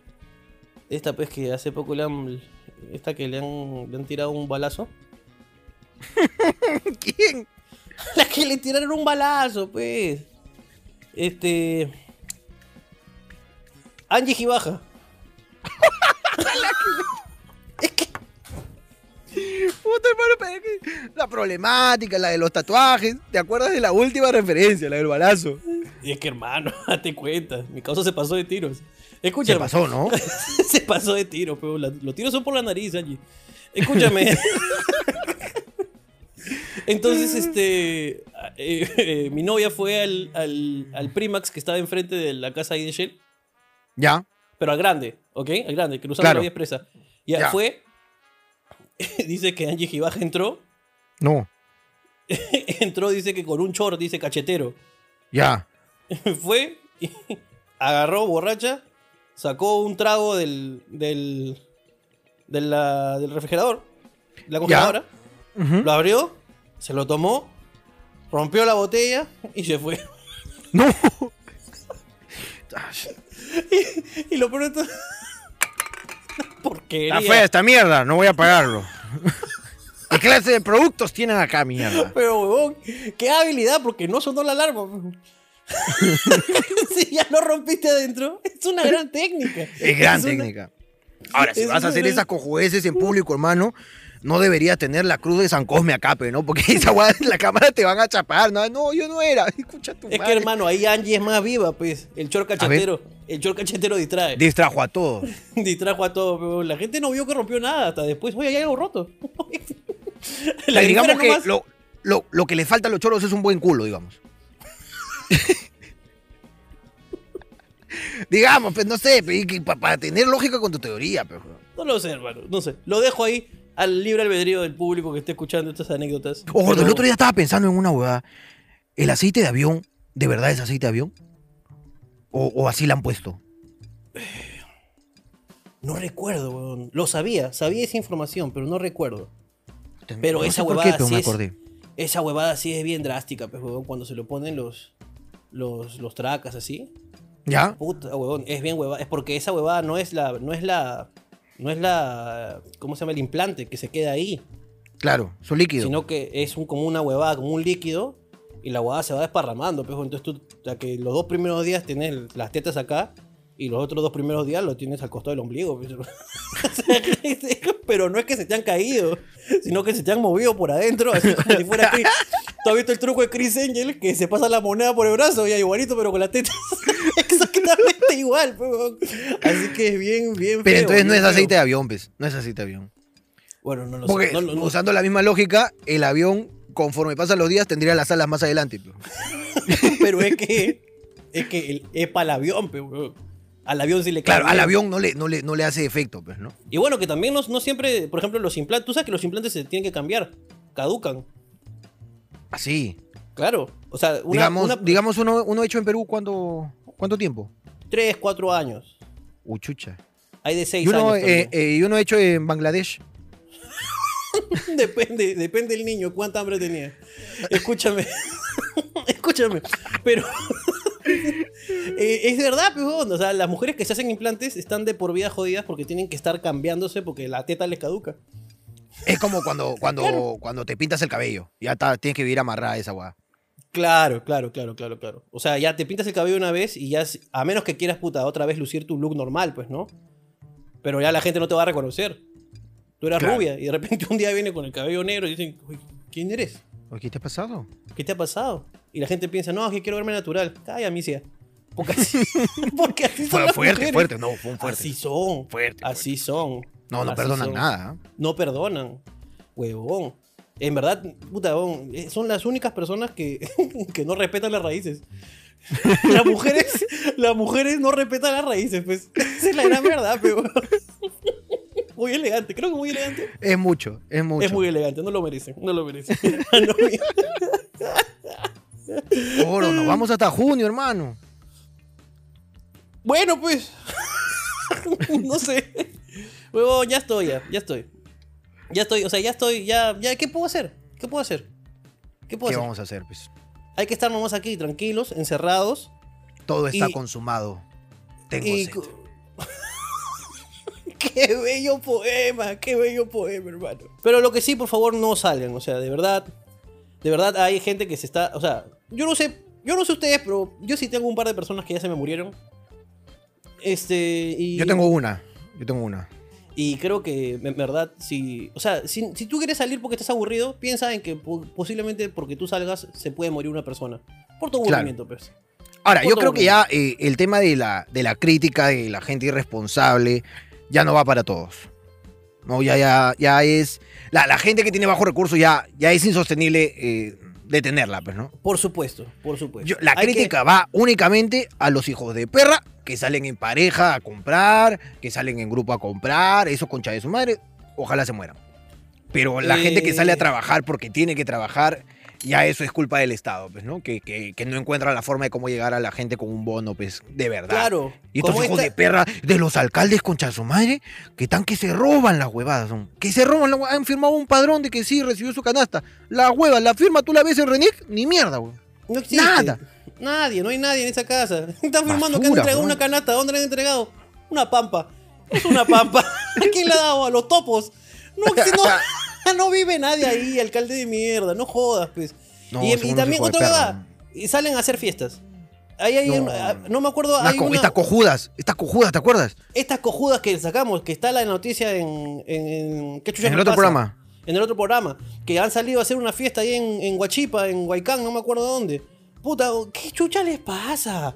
Esta, pues, que hace poco le han. Esta que le han, le han tirado un balazo. ¿Quién? La que le tiraron un balazo, pues. Este. Angie Gibaja. es que. Puta hermano, pero es que la problemática, la de los tatuajes. ¿Te acuerdas de la última referencia, la del balazo? Es que hermano, date cuenta. Mi causa se pasó de tiros. Escucha, Se pasó, ¿no? se pasó de tiro, pero la- los tiros son por la nariz, Angie. Escúchame. Entonces, este. eh, eh, mi novia fue al, al, al Primax que estaba enfrente de la casa ahí de Shell. Ya. Pero al grande, ¿ok? Al grande, cruzando Claro. la vía expresa. Ya, Ya. fue. dice que Angie Gibaja entró. No. entró, dice que con un short, dice cachetero. Ya. fue, y agarró borracha, sacó un trago del, del, de la- del refrigerador, de la congeladora, lo abrió, se lo tomó, rompió la botella y se fue. No. y lo peor de todo- Porquería. Está fea esta mierda, no voy a pagarlo. es clase de productos tienen acá, mierda? Pero, huevón, qué habilidad, porque no sonó la alarma. si ya lo rompiste adentro, es una gran técnica. Es gran técnica. Ahora, si es vas a hacer gran- esas cojudeces en público, hermano, no deberías tener la cruz de San Cosme acá, pero no, porque esa guada en la cámara te van a chapar. No, no yo no era. Escucha tu Es que, hermano, ahí Angie es más viva, pues. El chor cachetero. El chor cachetero distrae. Distrajo a todos. Distrajo a todo. pero La gente no vio que rompió nada hasta después. Oye, hay algo roto. la Pero digamos que nomás- lo, lo, lo que le falta a los choros es un buen culo, digamos. digamos, pues no sé, pa- para tener lógica con tu teoría, pues. No lo sé, hermano. No sé. Lo dejo ahí al libre albedrío del público que esté escuchando estas anécdotas. Ojo, Pero- el otro día estaba pensando en una huevada. ¿El aceite de avión, de verdad es aceite de avión? ¿O, o así la han puesto? No recuerdo, weón. Lo sabía. Sabía esa información, pero no recuerdo. Pero No esa sé por huevada qué, pero sí me es- acordé. Esa huevada sí es bien drástica, pues, huevón. Cuando se lo ponen los, los, los tracas así. ¿Ya? Puta, huevón. Es bien huevada. Es porque esa huevada no es la... No es la... No es la... ¿Cómo se llama? El implante que se queda ahí. Claro, su líquido. Sino que es un, como una huevada, como un líquido. Y la huevada se va desparramando, pues. Entonces tú, ya que los dos primeros días tienes las tetas acá. Y los otros dos primeros días lo tienes al costado del ombligo. pues. Pero no es que se te han caído, sino que se te han movido por adentro, así como si fuera Chris. ¿Tú has visto el truco de Chris Angel? Que se pasa la moneda por el brazo, ya igualito, pero con las tetas. Exactamente igual, pues, weón. Así que es bien, bien Pero feo, entonces no es aceite feo. de avión, pues. No es aceite de avión. Bueno, no lo Porque sé. no lo- no- usando la misma lógica, el avión, conforme pasan los días, tendría las alas más adelante. pues. Pero es que es que el- es para el avión, pe, weón. Al avión sí le cae Claro, al avión no le, no le, no le hace efecto, pues, ¿no? Y bueno, que también no, no siempre, por ejemplo, los implantes, tú sabes que los implantes se tienen que cambiar, caducan. Así. Claro, o sea, una, digamos, una- digamos uno, uno hecho en Perú, ¿cuánto, ¿cuánto tiempo? tres, cuatro años. Uchucha. Hay de seis Y uno, años. eh, eh, y uno hecho en Bangladesh. Depende, depende del niño, cuánta hambre tenía. Escúchame. Escúchame. Pero. eh, es verdad, weón. O sea, las mujeres que se hacen implantes están de por vida jodidas porque tienen que estar cambiándose porque la teta les caduca. Es como cuando, cuando, cuando te pintas el cabello. Ya está, tienes que vivir amarrada esa weá. Claro, claro, claro, claro, claro. O sea, ya te pintas el cabello una vez y ya, a menos que quieras, puta, otra vez lucir tu look normal, pues, ¿no? Pero ya la gente no te va a reconocer. Tú eras Claro. rubia y de repente un día viene con el cabello negro y dicen, "Uy, ¿quién eres? ¿Qué te ha pasado? ¿Qué te ha pasado? Y la gente piensa, no, es que quiero verme natural. Calla, misia. Porque así, porque así son Fue las fuerte, mujeres. fuerte. No, fue un fuerte. Así son. Fuerte, Así son. No, no Así perdonan son. nada. ¿eh? No perdonan. Huevón. En verdad, puta, eh, son las únicas personas que, que no respetan las raíces. Las mujeres, las mujeres no respetan las raíces, pues. Esa es la gran verdad, pero. Muy elegante, creo que muy elegante. Es mucho, es mucho. Es muy elegante, no lo merecen, no lo merecen. No, mira. Oro, nos vamos hasta junio, hermano. bueno, pues. no sé. Huevón, ya estoy, ya, ya estoy. Ya estoy, o sea, ya estoy, ya, ya, ¿qué puedo hacer? ¿Qué puedo hacer? ¿Qué puedo ¿Qué hacer? vamos a hacer, pues? Hay que estar nomás aquí, tranquilos, encerrados. Todo está Y- consumado. Tengo Y... sed. qué bello poema, qué bello poema, hermano. Pero lo que sí, por favor, no salgan. O sea, de verdad, de verdad hay gente que se está, o sea, yo no sé, yo no sé ustedes, pero yo sí tengo un par de personas que ya se me murieron. Este, y... Yo tengo una. Yo tengo una. Y creo que, en verdad, si. O sea, si, si tú quieres salir porque estás aburrido, piensa en que po- posiblemente porque tú salgas se puede morir una persona. Por tu Claro. aburrimiento, pues. Ahora, yo creo que ya eh, el tema de la, de la crítica, de la gente irresponsable, ya no va para todos. No, ya, ya, ya es. La, la gente que tiene bajos recursos ya, ya es insostenible eh, detenerla, pues, ¿no? Por supuesto, por supuesto. Yo- la Hay que- crítica va únicamente a los hijos de perra que salen en pareja a comprar, que salen en grupo a comprar, eso concha de su madre, ojalá se mueran. Pero la gente que sale a Eh. trabajar porque tiene que trabajar, ya eso es culpa del Estado, pues, ¿no? Que, que- que no encuentra la forma de cómo llegar a la gente con un bono, pues, de verdad. Claro. Y estos hijos esta- de perra de los alcaldes concha su madre, que están que se roban las huevadas, son. Que se roban, la han firmado un padrón de que sí recibió su canasta. La hueva, la firma, tú la ves en Renick, ni mierda, güey. No existe. Nada. Nadie, no hay nadie en esa casa. Están firmando que han entregado una canasta. ¿Dónde le han entregado? Una pampa. Es una pampa. ¿A quién le ha dado? A los topos. No, no, no vive nadie ahí, alcalde de mierda, no jodas, pues. No, y, también otra verdad, y salen a hacer fiestas. Ahí hay No. ah, no me acuerdo, hay co- una- Estas cojudas, estas cojudas, ¿te acuerdas? estas cojudas que sacamos, que está la noticia en, en, en- ¿qué En el otro pasa? programa. En el otro programa, que han salido a hacer una fiesta ahí en, en Huachipa, en Huaycán, no me acuerdo dónde. Puta, ¿qué chucha les pasa?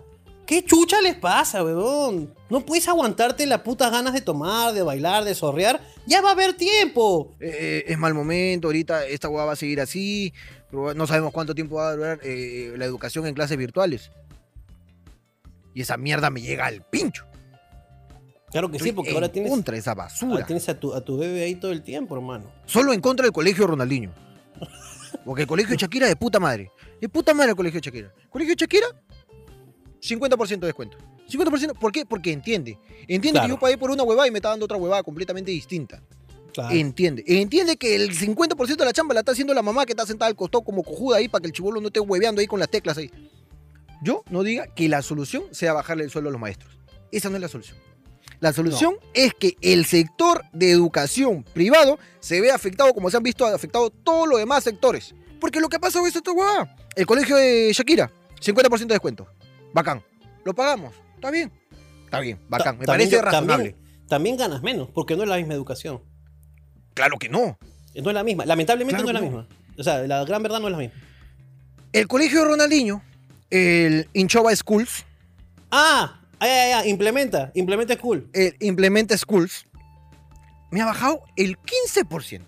¿Qué chucha les pasa, weón? No puedes aguantarte las putas ganas de tomar, de bailar, de sorrear. Ya va a haber tiempo. Eh, es mal momento, ahorita esta hueá va a seguir así, no sabemos cuánto tiempo va a durar eh, la educación en clases virtuales. Y esa mierda me llega al pincho. Claro que sí, porque en ahora tienes, contra esa basura. ahora tienes a, tu, a tu bebé ahí todo el tiempo, hermano. Solo en contra del colegio Ronaldinho. Porque el colegio de Shakira es de puta madre. De puta madre el colegio de Shakira. Colegio de Shakira, 50% de descuento. 50%, ¿por qué? Porque entiende. Entiende Claro. que yo pagué por una huevada y me está dando otra huevada completamente distinta. Claro. Entiende. Entiende que el 50% de la chamba la está haciendo la mamá que está sentada al costado como cojuda ahí para que el chivolo no esté hueveando ahí con las teclas ahí. Yo no diga que la solución sea bajarle el sueldo a los maestros. Esa no es la solución. La solución es que el sector de educación privado se vea afectado como se han visto afectado todos los demás sectores. Porque lo que ha pasado es esto, huevada. El colegio de Shakira, 50% de descuento. Bacán. Lo pagamos. Está bien. Está bien, bacán. Me parece razonable. También, también ganas menos, porque no es la misma educación. Claro que no. No es la misma. Lamentablemente Claro no es la misma. O sea, la gran verdad no es la misma. El colegio Ronaldinho, el Inchova Schools, Ah, ay, ay, implementa, implementa school. el Implementa Schools, me ha bajado el 15%.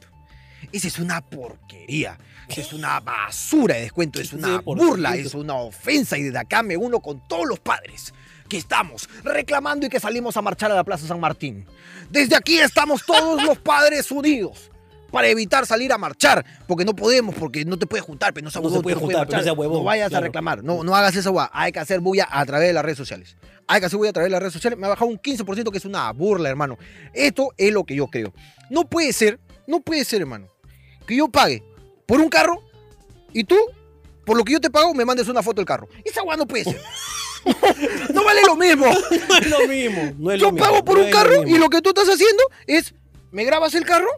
Esa es una porquería. Es una basura de descuento. Es una 15%. burla, es una ofensa. Y desde acá me uno con todos los padres que estamos reclamando y que salimos a marchar a la Plaza San Martín. Desde aquí estamos todos los padres unidos para evitar salir a marchar, porque no podemos, porque no te puedes juntar, pero no, se puede juntar, no vayas claro. a reclamar, no, no hagas esa hueá. Hay que hacer bulla a través de las redes sociales. Hay que hacer bulla a través de las redes sociales. Me ha bajado un 15%, que es una burla, hermano. Esto es lo que yo creo. No puede ser, no puede ser, hermano, que yo pague por un carro y tú, por lo que yo te pago, me mandes una foto del carro. Esa hueá no puede ser. no vale lo mismo. No es lo mismo. No es Yo lo mismo, pago por no un lo carro y lo que tú estás haciendo es, me grabas el carro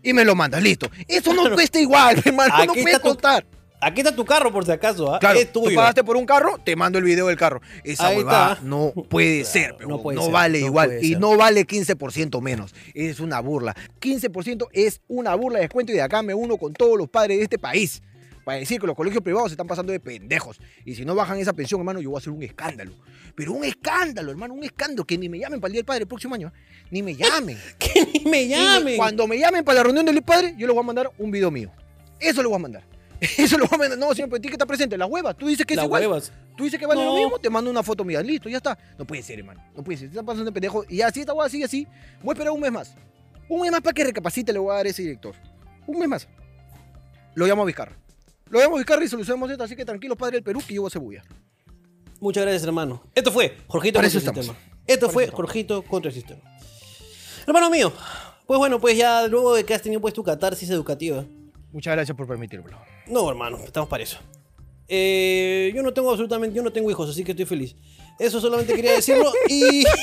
y me lo mandas, listo. Eso no Claro. cuesta igual, hermano, no puede costar. Aquí está tu carro, por si acaso. ¿ah? Claro, es tú pagaste por un carro, te mando el video del carro. Esa huevada no puede ser, no pero no, puede ser, vale no igual. Y ser. no vale 15% menos. Es una burla. 15% es una burla de descuento y de acá me uno con todos los padres de este país. Para decir que los colegios privados se están pasando de pendejos. Y si no bajan esa pensión, hermano, yo voy a hacer un escándalo. Pero un escándalo, hermano, un escándalo. Que ni me llamen para el Día del Padre el próximo año. ¿eh? Ni me llamen. Que ni me- llamen. cuando me llamen para la reunión del padre, yo les voy a mandar un video mío. Eso les voy a mandar. Eso lo voy a mandar. No, señor, pero tiene que estar presente. Las huevas. Tú dices que es Las igual. huevas. Tú dices que vale lo mismo, te mando una foto mía. Listo, ya está. No puede ser, hermano. No puede ser. Se están pasando de pendejo. Y así esta hueá sigue así. Voy a esperar un mes más. Un mes más para que recapacite le voy a dar a ese director. Un mes más. Lo llamo a Vizcarra. Lo llamo a Vizcarra y solucionamos esto. Así que tranquilos, padre del Perú, que yo voy a hacer bulla. Muchas gracias, hermano. Esto fue Jorgito Para contra eso el estamos. sistema. Esto Para fue eso Jorgito contra el sistema. Hermano mío, pues bueno, pues ya luego de que has tenido pues tu catarsis educativa. Muchas gracias por permitírmelo. No, hermano, estamos para eso. Eh, yo no tengo absolutamente, yo no tengo hijos, así que estoy feliz. Eso solamente quería decirlo y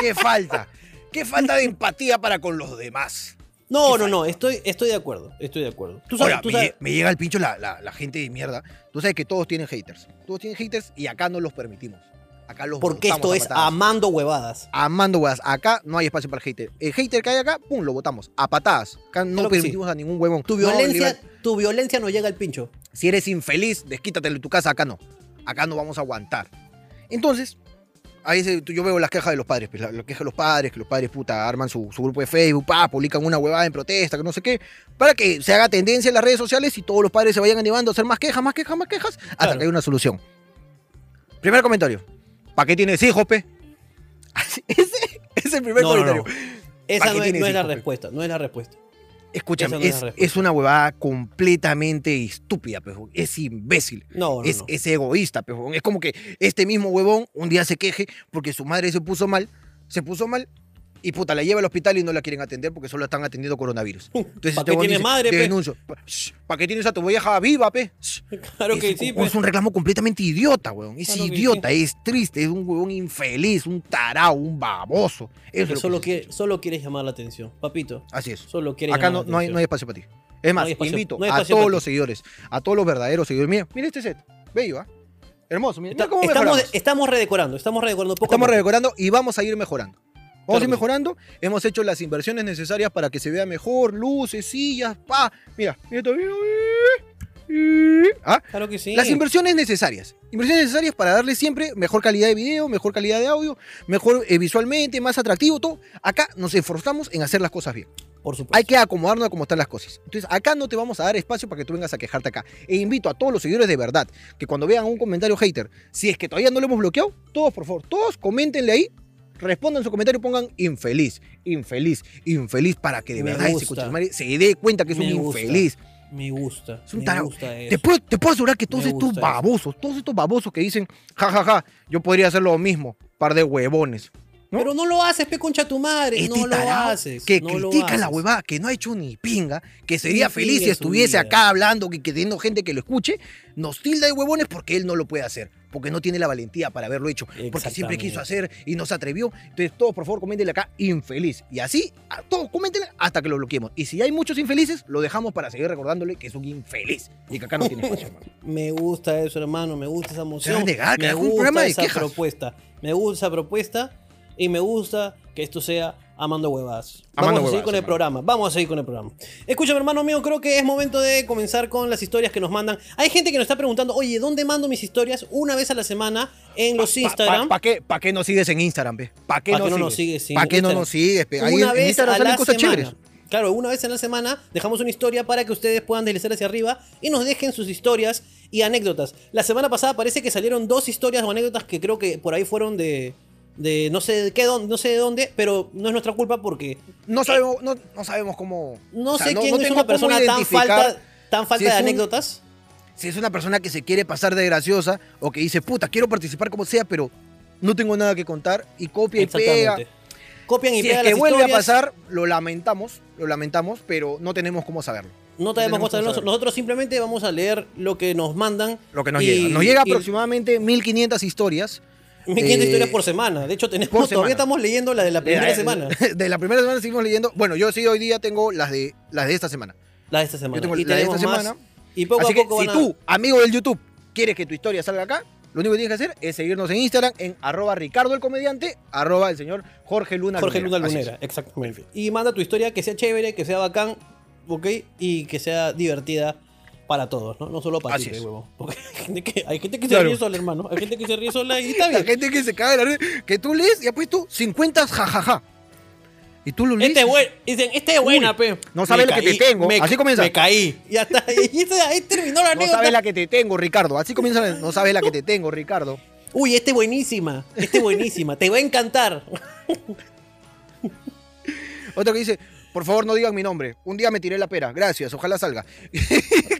¿Qué falta? ¿Qué falta de empatía para con los demás? no, ¿Qué no, no, estoy, estoy de acuerdo, estoy de acuerdo. Tú sabes, Ahora, tú me, sabes- lle- me llega al pincho la, la- la gente de mierda. Tú sabes que todos tienen haters. Todos tienen haters y acá no los permitimos. Acá los porque esto es amando huevadas. Amando huevas. Acá no hay espacio para el hater. El hater que hay acá, pum, lo botamos. A patadas. Acá no permitimos a ningún huevón. Tu No, violencia, liberal- tu violencia no llega al pincho. si eres infeliz, desquítatelo en tu casa. Acá no. Acá no vamos a aguantar. Entonces, ahí se- yo veo las quejas de los padres. Pues, la- las quejas de los padres, que los padres, puta, arman su, su grupo de Facebook, pa, publican una huevada en protesta, que no sé qué, para que se haga tendencia en las redes sociales y todos los padres se vayan animando a hacer más quejas, más quejas, más quejas, hasta Claro. que haya una solución. Primer comentario. ¿Para qué tienes hijos, pe? ese, ese es el primer No, comentario. no. Esa ¿Para qué no es, no es la respuesta, no es la respuesta. Escúchame, no es es, la respuesta. es una huevada completamente estúpida, pejo. Es imbécil. No, no, es, no. es egoísta, pejo. Es como que este mismo huevón un día se queje porque su madre se puso mal, se puso mal y puta, la lleva al hospital y no la quieren atender porque solo están atendiendo coronavirus. Entonces, ¿Pa' este qué tiene dice, madre, denuncio. ¿Para qué tienes a tu vieja viva, pe? Claro es, que sí, es un reclamo completamente idiota, weón. Es Claro idiota, es triste, es un huevón infeliz, un tarao, un baboso. Eso es lo que solo, es. quiere- solo quieres llamar la atención. Papito, Así es. solo quieres Acá no, la no, hay, no hay espacio para ti. Es más, espacio- invito no a todos para los seguidores, a todos los verdaderos seguidores. Mira, mira este set. Bello, ¿ah? Hermoso. Mira, Está- mira cómo estamos, mejoramos. estamos redecorando, estamos redecorando poco Estamos redecorando y vamos a ir mejorando. Vamos Claro a ir sí. mejorando. Hemos hecho las inversiones necesarias para que se vea mejor, luces, sillas, pa. Mira, mira todavía. ¿Ah? Claro que sí. Las inversiones necesarias. Inversiones necesarias para darle siempre mejor calidad de video, mejor calidad de audio, mejor eh, visualmente, más atractivo, todo. Acá nos esforzamos en hacer las cosas bien. Por supuesto. Hay que acomodarnos a cómo están las cosas. Entonces, acá no te vamos a dar espacio para que tú vengas a quejarte acá. E invito a todos los seguidores de verdad que cuando vean un comentario hater, si es que todavía no lo hemos bloqueado, todos, por favor, todos coméntenle ahí, respondan su comentario y pongan infeliz, infeliz, infeliz, para que de Me verdad ese gusta. se dé cuenta que es Me un gusta. infeliz. Me gusta. Es un gusta eso. Te puedo, te puedo asegurar que todos Me estos eso. babosos, todos estos babosos que dicen, ja, ja, ja, yo podría hacer lo mismo, par de huevones. ¿No? Pero no lo haces, pe concha tu madre. Este no lo haces. que no lo critica la haces. huevada, que no ha hecho ni pinga, que sería Ni feliz si estuviese vida. acá hablando, que, que teniendo gente que lo escuche, nos tilda de huevones porque él no lo puede hacer, porque no tiene la valentía para haberlo hecho, porque siempre quiso hacer y no se atrevió. Entonces, todos, por favor, coméntenle acá infeliz. Y así, a todos coméntenle hasta que lo bloqueemos. Y si hay muchos infelices, lo dejamos para seguir recordándole que es un infeliz y que acá no tiene espacio, hermano. Me gusta eso, hermano. Me gusta esa emoción. negar, me carajo, un gusta programa de esa quejas. propuesta. Me gusta esa propuesta y me gusta que esto sea amando huevas. Amando Vamos a seguir con el hermano. programa. Vamos a seguir con el programa. Escúchame, hermano mío, creo que es momento de comenzar con las historias que nos mandan. Hay gente que nos está preguntando, oye, ¿dónde mando mis historias? Una vez a la semana en los Instagram. ¿Para qué, pa qué nos sigues en Instagram, pe? ¿Para qué, ¿Pa' no, nos sigues? ¿Para qué no nos sigues, pe? Ahí una en vez Instagram a salen la cosas semana. chéveres. Claro, una vez en la semana dejamos una historia para que ustedes puedan deslizar hacia arriba y nos dejen sus historias y anécdotas. La semana pasada parece que salieron dos historias o anécdotas que creo que por ahí fueron de, de no sé de qué, dónde- no sé de dónde, pero no es nuestra culpa porque No sabemos, no, no sabemos cómo. no o sea, sé quién no es una persona tan falta, tan falta si de es un- anécdotas. Si es una persona que se quiere pasar de graciosa o que dice, puta, quiero participar como sea, pero no tengo nada que contar y copia y pega. Copian y Si es pegan que las vuelve a pasar, lo lamentamos, lo lamentamos, pero no tenemos cómo saberlo. No tenemos cómo cosas. Nosotros, saberlo. nosotros simplemente vamos a leer lo que nos mandan. Lo que nos y- llega. Nos llega y- aproximadamente 1500 historias. 1500 Eh, historias por semana. De hecho, tenemos, por todavía semana. estamos leyendo la de la primera de, semana. De la primera semana seguimos leyendo. Bueno, yo sí hoy día tengo las de, las de esta semana. La de esta semana. Yo tengo y la de esta tenemos más. semana. Y poco Así a que poco si van a- tú, amigo del YouTube, quieres que tu historia salga acá, lo único que tienes que hacer es seguirnos en Instagram en arroba Ricardo el comediante, arroba el señor Jorge Luna Jorge Luna. Lunera, exactamente. Y manda tu historia que sea chévere, que sea bacán, ¿ok? Y que sea divertida para todos, ¿no? No solo para ti, huevo. Porque hay gente que, hay gente que se ríe sola, hermano. Hay gente que se ríe sola y está La bien. gente que se cae de la risa, que tú lees y has puesto 50 jajaja. Y tú lo lees. Este dicen, este es buena, pe. no sabes lo que te tengo. me- Así comienza. Me caí. Y hasta ahí, ahí terminó la No anécdota. sabes la que te tengo, Ricardo. Así comienza. No sabes la que te tengo, Ricardo. Uy, este es buenísima. Este es buenísima. Te va a encantar. Otro que dice, por favor no digan mi nombre. Un día me tiré la pera. Gracias, ojalá salga.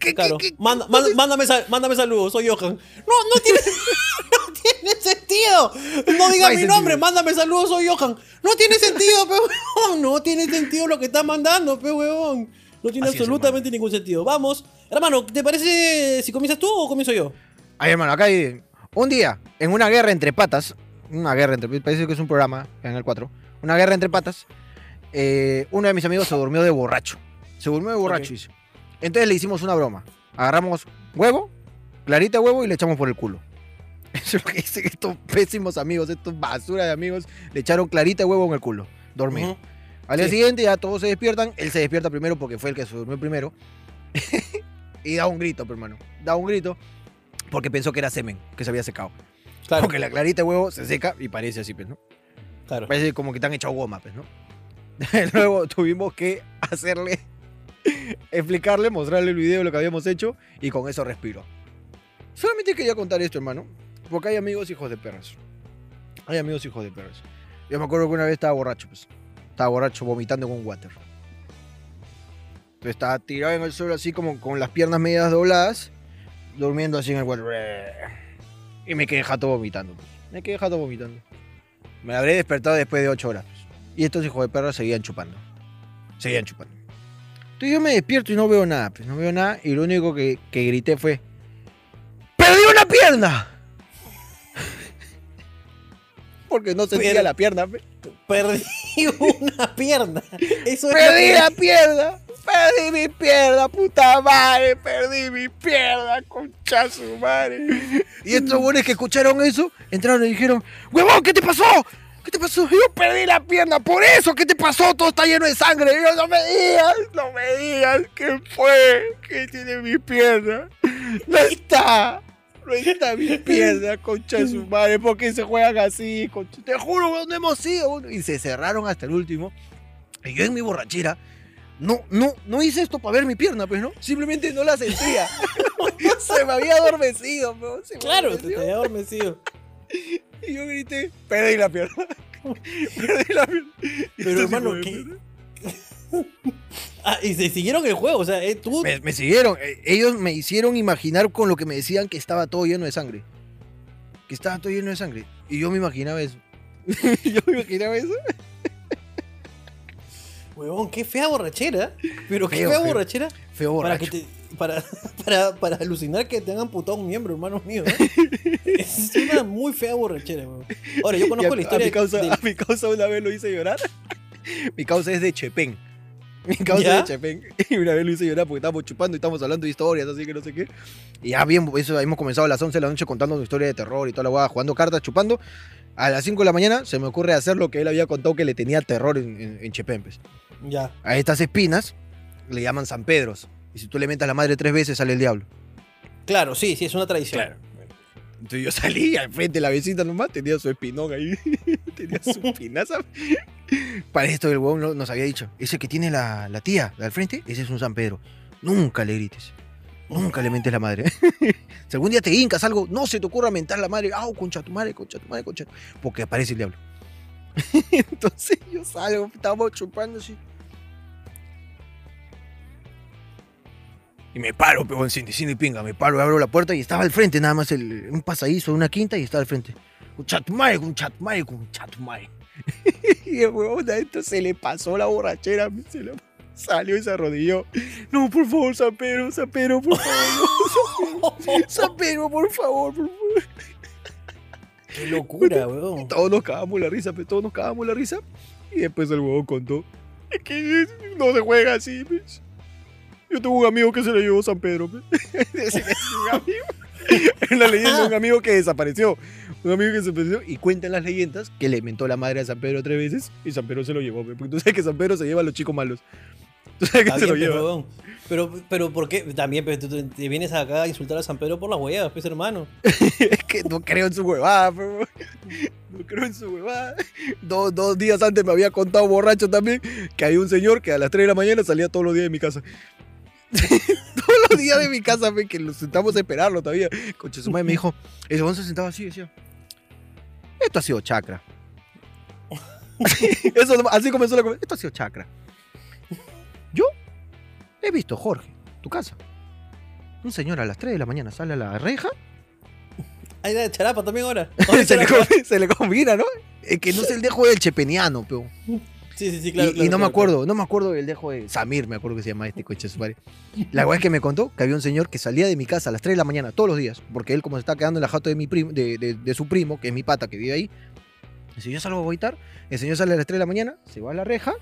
¿Qué- Claro. qué- qué- Manda- manda- mándame, sal- mándame saludos, soy Johan. No, no tiene, no tiene sentido. No digas mi sentido. nombre, mándame saludos, soy Johan. No tiene sentido, pe huevón. No tiene sentido lo que está mandando, pe huevón. No tiene Así es, absolutamente ningún sentido. Vamos. Hermano, ¿te parece si comienzas tú o comienzo yo? Ay, hermano, acá hay. Un día, en una guerra entre patas. Una guerra entre. Parece que es un programa en el 4. Una guerra entre patas. Eh, uno de mis amigos se durmió de borracho. Se durmió de borracho. Entonces le hicimos una broma. Agarramos huevo, clarita de huevo y le echamos por el culo. Eso es lo que dicen estos pésimos amigos, estos basura de amigos. Le echaron clarita de huevo en el culo. Dormido. Al día Sí. siguiente ya todos se despiertan. Él se despierta primero porque fue el que se durmió primero. y da un grito, pe, hermano. Da un grito porque pensó que era semen, que se había secado. Claro, Porque la clarita de huevo se seca y parece así, pues, ¿no? claro. Parece como que te han echado goma, pues, ¿no? Luego tuvimos que hacerle, explicarle, mostrarle el video de lo que habíamos hecho y con eso respiró. Solamente quería contar esto, hermano, porque hay amigos hijos de perras. Hay amigos hijos de perras. Yo me acuerdo que una vez estaba borracho, pues. Estaba borracho vomitando con water. Estaba tirado en el suelo así como con las piernas medias dobladas, durmiendo así en el water. Y me quedé jato vomitando. pues. Me quedé jato vomitando. Me habré despertado después de 8 horas. pues. Y estos hijos de perra seguían chupando. Seguían chupando. Entonces yo me despierto y no veo nada, pues no veo nada. Y lo único que, que grité fue: ¡Perdí una pierna! Porque no sentía Pero- la pierna. pues. Perdí una pierna. Eso ¡Perdí la pierna! ¡Perdí mi pierna, puta madre! ¡Perdí mi pierna, concha su madre! Y estos buenos que escucharon eso, entraron y dijeron, ¡Huevón, ¿qué te pasó? ¿Qué te pasó? Yo perdí la pierna, por eso, ¿qué te pasó? Todo está lleno de sangre. Yo, no me digas, no me digas, ¿qué fue? ¿Qué tiene mi pierna? No está. No está mi pierna, concha de su madre. ¿Por qué se juegan así? concha? Te juro, no hemos ido. Y se cerraron hasta el último. Y yo en mi borrachera, no, no, no hice esto para ver mi pierna, pues, ¿no? Simplemente no la sentía. se me había adormecido, pero se me Claro, adormeció. te había adormecido. Y yo grité, perdí la pierna. perdí la pierna. Pero, hermano, ¿qué? Ah, y se siguieron el juego. O sea, eh, tú. Me, me siguieron. eh, Ellos me hicieron imaginar con lo que me decían que estaba todo lleno de sangre. Que estaba todo lleno de sangre. Y yo me imaginaba eso. yo me imaginaba eso. Huevón, qué fea borrachera. Pero qué Feo, fea feo. borrachera. Feo Para, borracho. que te, para, para, para alucinar que te han amputado un miembro, hermano mío. ¿eh? es una muy fea borrachera, huevón. Ahora, yo conozco a, la a historia. mi causa, del- a mi causa una vez lo hice llorar. mi causa es de Chepén. Mi causa ¿Ya? es de Chepén. Y una vez lo hice llorar porque estábamos chupando y estábamos hablando de historias, así que no sé qué. Y ya bien, eso hemos comenzado a las 11 de la noche contando una historia de terror y toda la guada, jugando cartas, chupando. A las 5 de la mañana se me ocurre hacer lo que él había contado que le tenía terror en, en, en Chepén. pues. Ya. A estas espinas le llaman San Pedros. Y si tú le metas la madre tres veces, sale el diablo. Claro, sí, sí, es una tradición. Claro. Entonces yo salí al frente de la vecina nomás, tenía su espinón ahí, tenía su espinaza. Para esto el huevón no- nos había dicho, ese que tiene la, la tía al frente, ese es un San Pedro. Nunca le grites, nunca le mentes la madre. si algún día te hincas algo, no se te ocurra mentar la madre, ah, concha tu madre, concha tu madre, concha tu-", porque aparece el diablo. Entonces yo salgo, estábamos chupando así. Y me paro, pero sin decir ni pinga, me paro, abro la puerta y estaba al frente, nada más el, un pasadizo, una quinta y estaba al frente. Un chatumare, un chatumare, un chatumare. y el huevón a esto se le pasó la borrachera, se le salió y se arrodilló. No, por favor, San Pedro, San Pedro, por favor. no, San Pedro, por favor, por favor. Qué locura, weón. Todos nos cagamos la risa, pero todos nos cagamos la risa. Y después el huevón contó. Es que no se juega así, pues. Yo tengo un amigo que se le llevó San Pedro, un amigo. Es la leyenda un amigo que desapareció. Un amigo que desapareció. Y cuentan las leyendas que le mentó la madre a San Pedro tres veces y San Pedro se lo llevó. Porque tú sabes que San Pedro se lleva a los chicos malos. Tú sabes que Está se lo bien, lleva. Pero, pero, ¿por qué? También, pero tú te- vienes acá a insultar a San Pedro por las huevas, pues, hermano. Es que no creo en su huevada, pero no creo en su huevada. Dos, dos días antes me había contado borracho también que hay un señor que a las 3 de la mañana salía todos los días de mi casa. todos los días de mi casa, fe, que lo sentamos a esperarlo todavía. Concha, su madre me dijo, ese hombre se sentaba así decía, esto ha sido chakra. Eso, así comenzó la conversación, esto ha sido chakra. Yo he visto, Jorge, tu casa. Un señor a las 3 de la mañana sale a la reja Hay de charapa también ahora. se, le, com- se le combina, ¿no? Es que no es el dejo del chepeniano, pero. Sí, sí, sí, claro. y, y claro, no me claro, acuerdo, no me acuerdo del dejo de Samir, me acuerdo que se llama este coche de su madre. La verdad es que me contó que había un señor que salía de mi casa a las 3 de la mañana todos los días, porque él como se está quedando en la jato de mi primo, de, de- de su primo, que es mi pata que vive ahí. Si yo salgo a boitar, el señor sale a las 3 de la mañana, se va a la reja,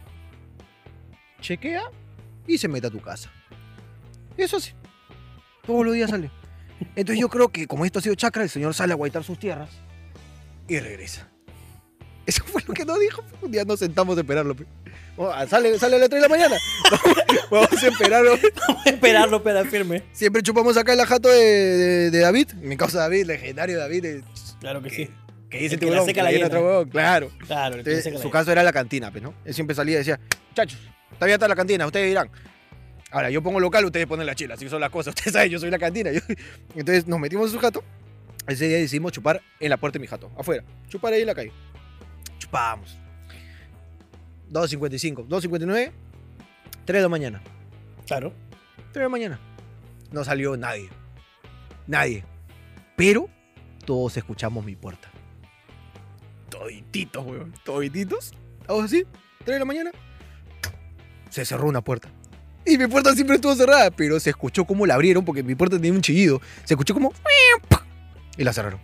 chequea y se mete a tu casa. Eso sí. Todos los días sale. Entonces yo creo que como esto ha sido chakra, el señor sale a guaitar sus tierras y regresa. Eso fue lo que nos dijo. Un día nos sentamos a esperarlo. pe. Oh, ah, sale, sale a las 3 de la mañana. Vamos a esperarlo. Vamos a esperarlo, espera, firme. Siempre chupamos acá en la jato de, de- de David. Mi causa David, legendario David. eh, Claro que que, sí. que dice El que la seca la otro huevón, Claro. Claro, el que Entonces, se su caso era la cantina, pues, ¿no? Él siempre salía y decía, muchachos, está abierta la cantina, ustedes dirán. Ahora, yo pongo local, ustedes ponen la chela, así son las cosas. Ustedes saben, yo soy la cantina. Yo- Entonces nos metimos en su jato. Ese día decidimos chupar en la puerta de mi jato, afuera. Chupar ahí en la calle. Chupábamos. 2.55, 2.59, 3 de la mañana. Claro. 3 de la mañana. No salió nadie. Nadie. Pero todos escuchamos mi puerta. Todititos, weón. Todititos. Hago así, 3 de la mañana. Se cerró una puerta. Y mi puerta siempre estuvo cerrada, pero se escuchó cómo la abrieron porque mi puerta tenía un chillido. Se escuchó como. Y la cerraron.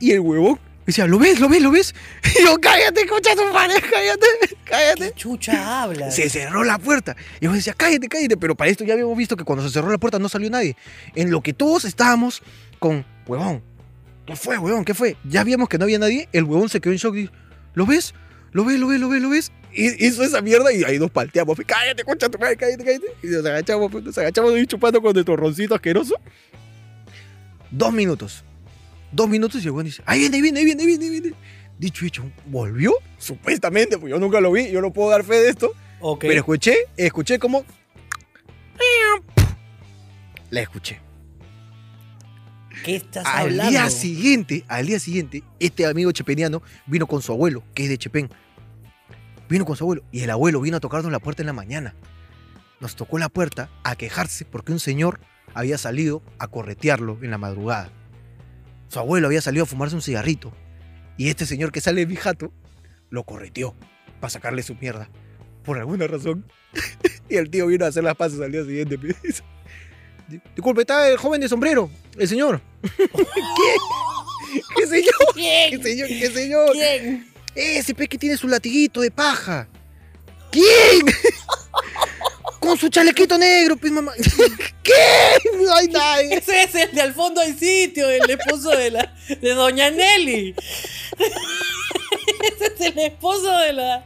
Y el huevón decía, ¿lo ves? ¿Lo ves? ¿Lo ves? Y yo, cállate, escucha tu madre, cállate, cállate. ¿Qué chucha habla? Se cerró la puerta. Y yo decía, cállate, cállate. Pero para esto ya habíamos visto que cuando se cerró la puerta no salió nadie. En lo que todos estábamos con, huevón, ¿qué fue, huevón? ¿Qué fue? Ya vimos que no había nadie. El huevón se quedó en shock y dijo, ¿lo ves? ¿Lo ves? ¿Lo ves? ¿Lo ves? ¿Lo ves? Y hizo esa mierda y ahí nos palteamos. Cállate, concha tu madre, cállate, cállate. Y nos agachamos, pues, nos agachamos ahí chupando con nuestro roncito asqueroso. Dos minutos. Dos minutos y el huevón dice, ahí viene, ahí viene, ahí viene, ahí viene, ahí viene. Dicho y hecho, ¿volvió? Supuestamente, pues yo nunca lo vi, yo no puedo dar fe de esto. Ok. Pero escuché, escuché como. La escuché. ¿Qué estás Al hablando? día siguiente, al día siguiente, este amigo chepeniano vino con su abuelo, que es de Chepén. Vino con su abuelo y el abuelo vino a tocarnos la puerta en la mañana. Nos tocó la puerta a quejarse porque un señor había salido a corretearlo en la madrugada. Su abuelo había salido a fumarse un cigarrito y este señor que sale de mi jato lo correteó para sacarle su mierda. Por alguna razón. y el tío vino a hacer las paces al día siguiente. Disculpe, está el joven de sombrero, el señor. ¿Qué? ¿Qué señor? ¿Qué señor? ¿Qué señor? ¿Quién? Ese pe que tiene su latiguito de paja. ¿Quién? Con su chalequito negro, pues mamá. ¿Qué? Hay nadie. Ese es el de al fondo del sitio, el esposo de la de Doña Nelly. Ese es el esposo de la.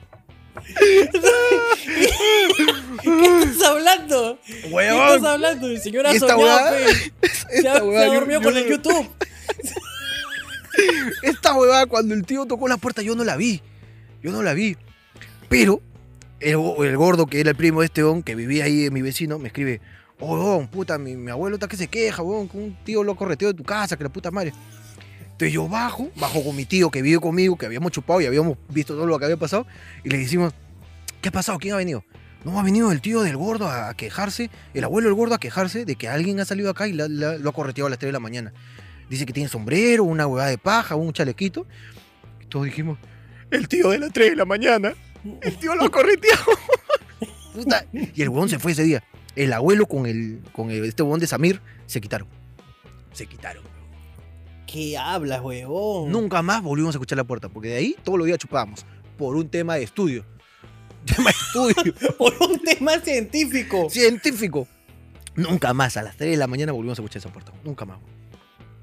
¿Qué estás hablando? ¿Qué estás hablando? Señora ¿Y esta soñado. Se, Esta ha- yo- yo con el YouTube. Esta huevada, cuando el tío tocó la puerta, yo no la vi. Yo no la vi. Pero el, gordo, que era el primo de este don, que vivía ahí, mi vecino, me escribe: Oh, don, puta, mi, abuelo está que se queja, weón, que un tío lo correteó de tu casa, que la puta madre. Entonces yo bajo, bajo con mi tío que vive conmigo, que habíamos chupado y habíamos visto todo lo que había pasado, y le decimos: ¿Qué ha pasado? ¿Quién ha venido? No, ha venido el tío del gordo a, quejarse, el abuelo del gordo a quejarse de que alguien ha salido acá y lo ha correteado a las 3 de la mañana. Dice que tiene sombrero, una huevada de paja, un chalequito. Y todos dijimos, el tío de las 3 de la mañana, el tío lo. Puta. Y el huevón se fue ese día. El abuelo con el con el- este huevón de Samir se quitaron. Se quitaron. ¿Qué hablas, huevón? Nunca más volvimos a escuchar la puerta, porque de ahí todos los días chupábamos. Por un tema de estudio. Tema de estudio. Por un tema científico. científico. Nunca más, a las 3 de la mañana volvimos a escuchar esa puerta. Nunca más.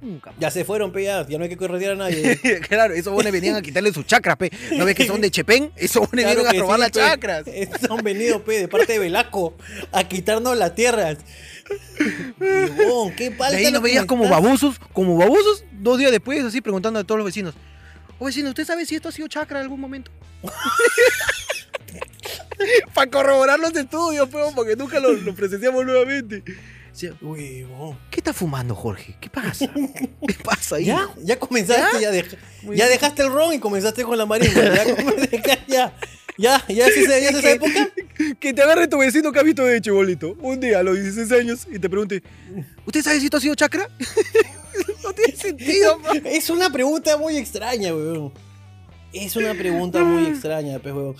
Nunca. Ya se fueron, pe, ya, ya no hay que corretear a nadie. claro, esos bones venían a quitarle sus chakras, pe. ¿No ves que son de Chepén? Esos bones Claro vienen a robar sí, las pe. chakras. Estos han venido, pe, de parte de Velasco, a quitarnos las tierras. Qué De ahí lo nos veías como babosos, como babosos, dos días después, así preguntando a todos los vecinos. O vecino, ¿usted sabe si esto ha sido chakra en algún momento? Para corroborar los estudios, pero porque nunca lo, lo presenciamos nuevamente. ¿Qué está fumando, Jorge? ¿Qué pasa? ¿Qué pasa ahí? ¿Ya? ¿Ya comenzaste? ¿Ya, dej- dejaste el ron y comenzaste con la marimba. ¿Ya? ya, ya, es esa, ya es esa época. Que te agarre tu vecino que ha visto de chibolito un día a los 16 años y te pregunte, ¿usted sabe si esto ha sido chakra? no tiene sentido. Es una pregunta muy extraña, weón. Es una pregunta muy extraña, pues, weón.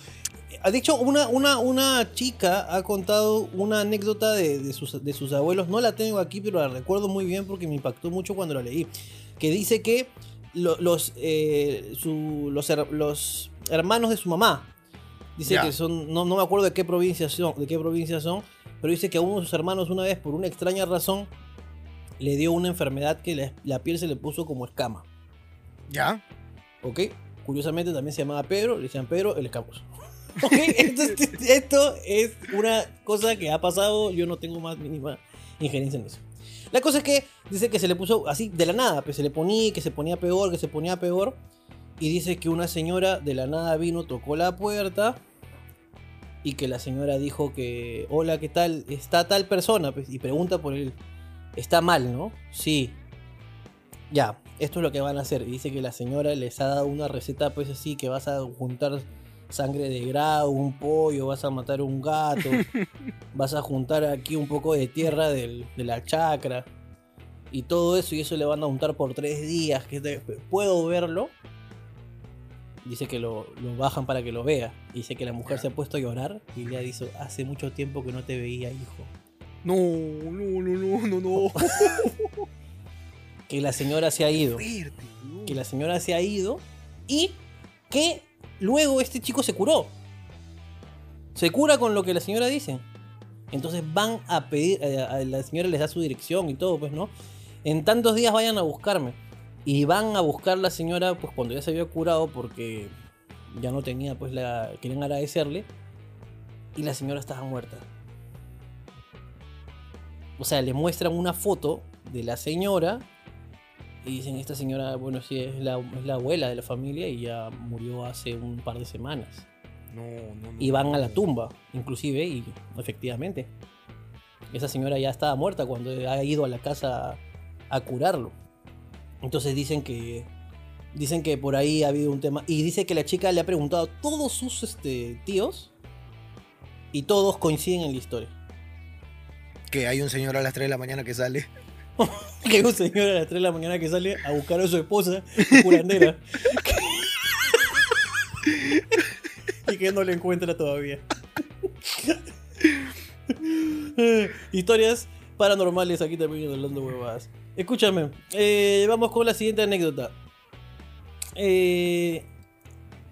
Ha dicho, una, una, una chica ha contado una anécdota de, de sus, de sus abuelos. No la tengo aquí, pero la recuerdo muy bien porque me impactó mucho cuando la leí. Que dice que lo- los, eh, su- los, los hermanos de su mamá, dice que son, no, no me acuerdo de qué provincia son, de qué provincia son, pero dice que a uno de sus hermanos una vez, por una extraña razón, le dio una enfermedad que la, la piel se le puso como escama. ¿Ya? ¿Ok? Curiosamente también se llamaba Pedro, le decían Pedro el escamoso. ¿Ok? Entonces, esto es una cosa que ha pasado, yo no tengo más mínima injerencia en eso. La cosa es que dice que se le puso así de la nada, pues se le ponía, que se ponía peor, que se ponía peor. Y dice que una señora de la nada vino, tocó la puerta y que la señora dijo que, hola, ¿qué tal? Está tal persona, pues, y pregunta por él. Está mal, ¿no? Sí. Ya, esto es lo que van a hacer. Y dice que la señora les ha dado una receta, pues así, que vas a juntar sangre de grado, un pollo, vas a matar un gato, vas a juntar aquí un poco de tierra del- de la chacra y todo eso, y eso le van a untar por tres días. Que te- ¿Puedo verlo? Dice que lo, lo bajan para que lo vea. Dice que la mujer se ha puesto a llorar y le ha dicho, hace mucho tiempo que no te veía, hijo. No, no, no, no, no, no. Que la señora se ha ido. Fuerte, no. Que la señora se ha ido y que luego este chico se curó. Se cura con lo que la señora dice. Entonces van a pedir, eh, a la señora les da su dirección y todo, pues, ¿no? En tantos días vayan a buscarme. Y van a buscar la señora, pues, cuando ya se había curado, porque ya no tenía, pues, la. Querían agradecerle. Y la señora estaba muerta. O sea, le muestran una foto de la señora. Y dicen, esta señora, bueno, sí, es la, es la abuela de la familia y ya murió hace un par de semanas. No, no, no, Y van a la tumba, inclusive, y efectivamente. Esa señora ya estaba muerta cuando ha ido a la casa a curarlo. Entonces dicen que. Dicen que por ahí ha habido un tema. Y dice que la chica le ha preguntado a todos sus este, tíos. Y todos coinciden en la historia. Que hay un señor a las 3 de la mañana que sale. Que un señor a las 3 de la mañana que sale a buscar a su esposa, curandera. y que no le encuentra todavía. Historias paranormales aquí también Hablando Huevadas. Escúchame, eh, vamos con la siguiente anécdota. Eh,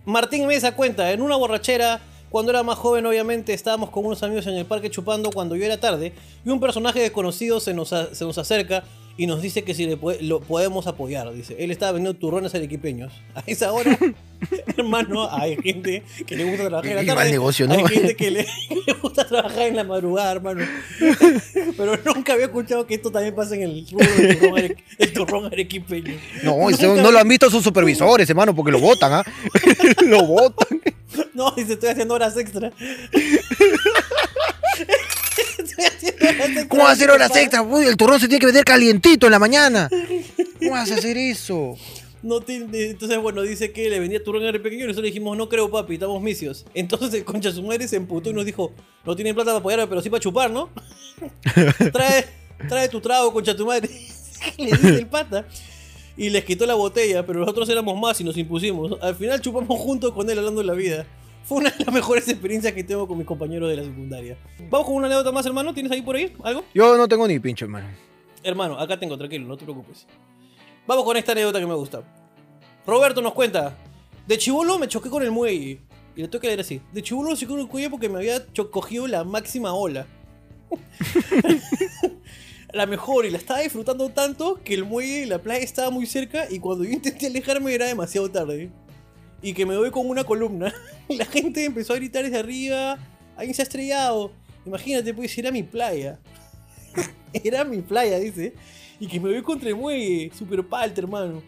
Martín Mesa cuenta, en una borrachera, cuando era más joven obviamente, estábamos con unos amigos en el parque chupando cuando yo era tarde y un personaje desconocido se nos, se nos acerca y nos dice que si le lo podemos apoyar, dice. Él estaba vendiendo turrones arequipeños. A esa hora, hermano, hay gente que le gusta trabajar en la tarde. negocio, ¿no? Hay gente que le, le gusta trabajar en la madrugada, hermano. Pero nunca había escuchado que esto también pasa en el rubro del turrón, are- el turrón arequipeño. No, eso no lo han visto sus supervisores, hermano, porque lo votan, ¿ah? lo votan. No, dice, estoy haciendo horas extra. Estoy haciendo horas extra. ¿Cómo va a hacer horas? Uy, el turrón se tiene que vender calientito en la mañana. ¿Cómo vas a hacer eso? No tiene- entonces, bueno, dice que le vendía turrón al pequeño y nosotros le dijimos, no creo, papi, estamos misios. Entonces el concha su madre se emputó y nos dijo, no tienen plata para apoyarme, pero sí para chupar, ¿no? trae, trae tu trago, concha tu madre. le dice el pata. Y les quitó la botella, pero nosotros éramos más y nos impusimos. Al final chupamos juntos con él hablando de la vida. Fue una de las mejores experiencias que tengo con mis compañeros de la secundaria. Vamos con una anécdota más, hermano. ¿Tienes ahí por ahí algo? Yo no tengo ni pincho, hermano. Hermano, acá tengo, tranquilo, no te preocupes. Vamos con esta anécdota que me gusta. Roberto nos cuenta. De chivolo me choqué con el muelle. Y le tengo que leer así. De chivolo choqué con el cuello porque me había cogido la máxima ola. la mejor y la estaba disfrutando tanto que el muelle y la playa estaba muy cerca y cuando yo intenté alejarme era demasiado tarde. Y que me doy con una columna. La gente empezó a gritar desde arriba. Alguien se ha estrellado. Imagínate, pues era mi playa. Era mi playa, dice. Y que me voy contra el muelle. Super palta, hermano.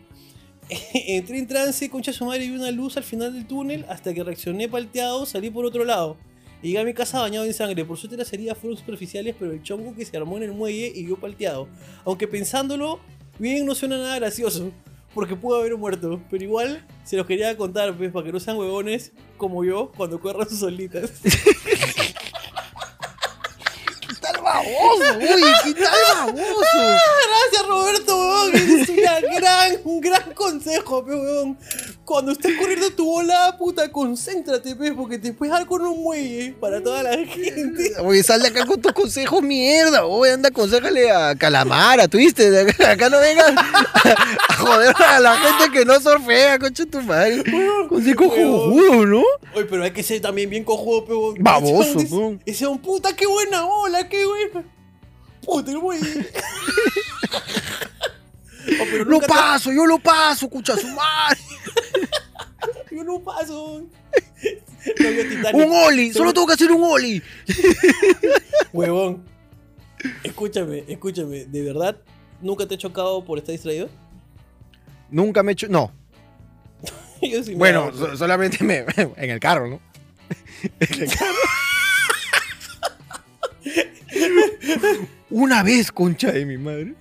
Entré en trance, concha su madre, y vi una luz al final del túnel. Hasta que reaccioné palteado, salí por otro lado. Y llegué a mi casa bañado en sangre. Por suerte las heridas fueron superficiales, pero el chongo que se armó en el muelle y yo palteado. Aunque pensándolo, bien no suena nada gracioso. Porque pudo haber muerto. Pero igual se los quería contar, pues, para que no sean huevones como yo cuando corran sus solitas. ¿Qué tal baboso? Uy, ¿qué tal baboso? Gracias Roberto. Es una gran, un gran consejo, weón. Cuando estés corriendo tu bola, puta, concéntrate, pe, porque te puedes dar con un muelle para toda la gente. Oye, sal de acá con tus consejos, mierda. Oye, anda, aconsejale a Calamara, ¿tuviste? Acá, no vengas joder a la gente que no surfea, concha tu madre. Huevón. jujudo, ¿no? Oye, pero hay que ser también bien cojudo, pe, weón. Baboso, Ese weón. Ese un puta, qué buena bola, qué buena. Puta, el muelle. Oh, pero Lo te- paso, yo lo paso, escucha su madre. Yo no paso. No. Un oli, solo tengo que hacer un oli. Huevón. Escúchame, escúchame. ¿De verdad nunca te he chocado por estar distraído? Nunca me he hecho. No. Yo sí me Bueno, so- solamente me, en el carro, ¿no? En el carro. Una vez, concha de mi madre.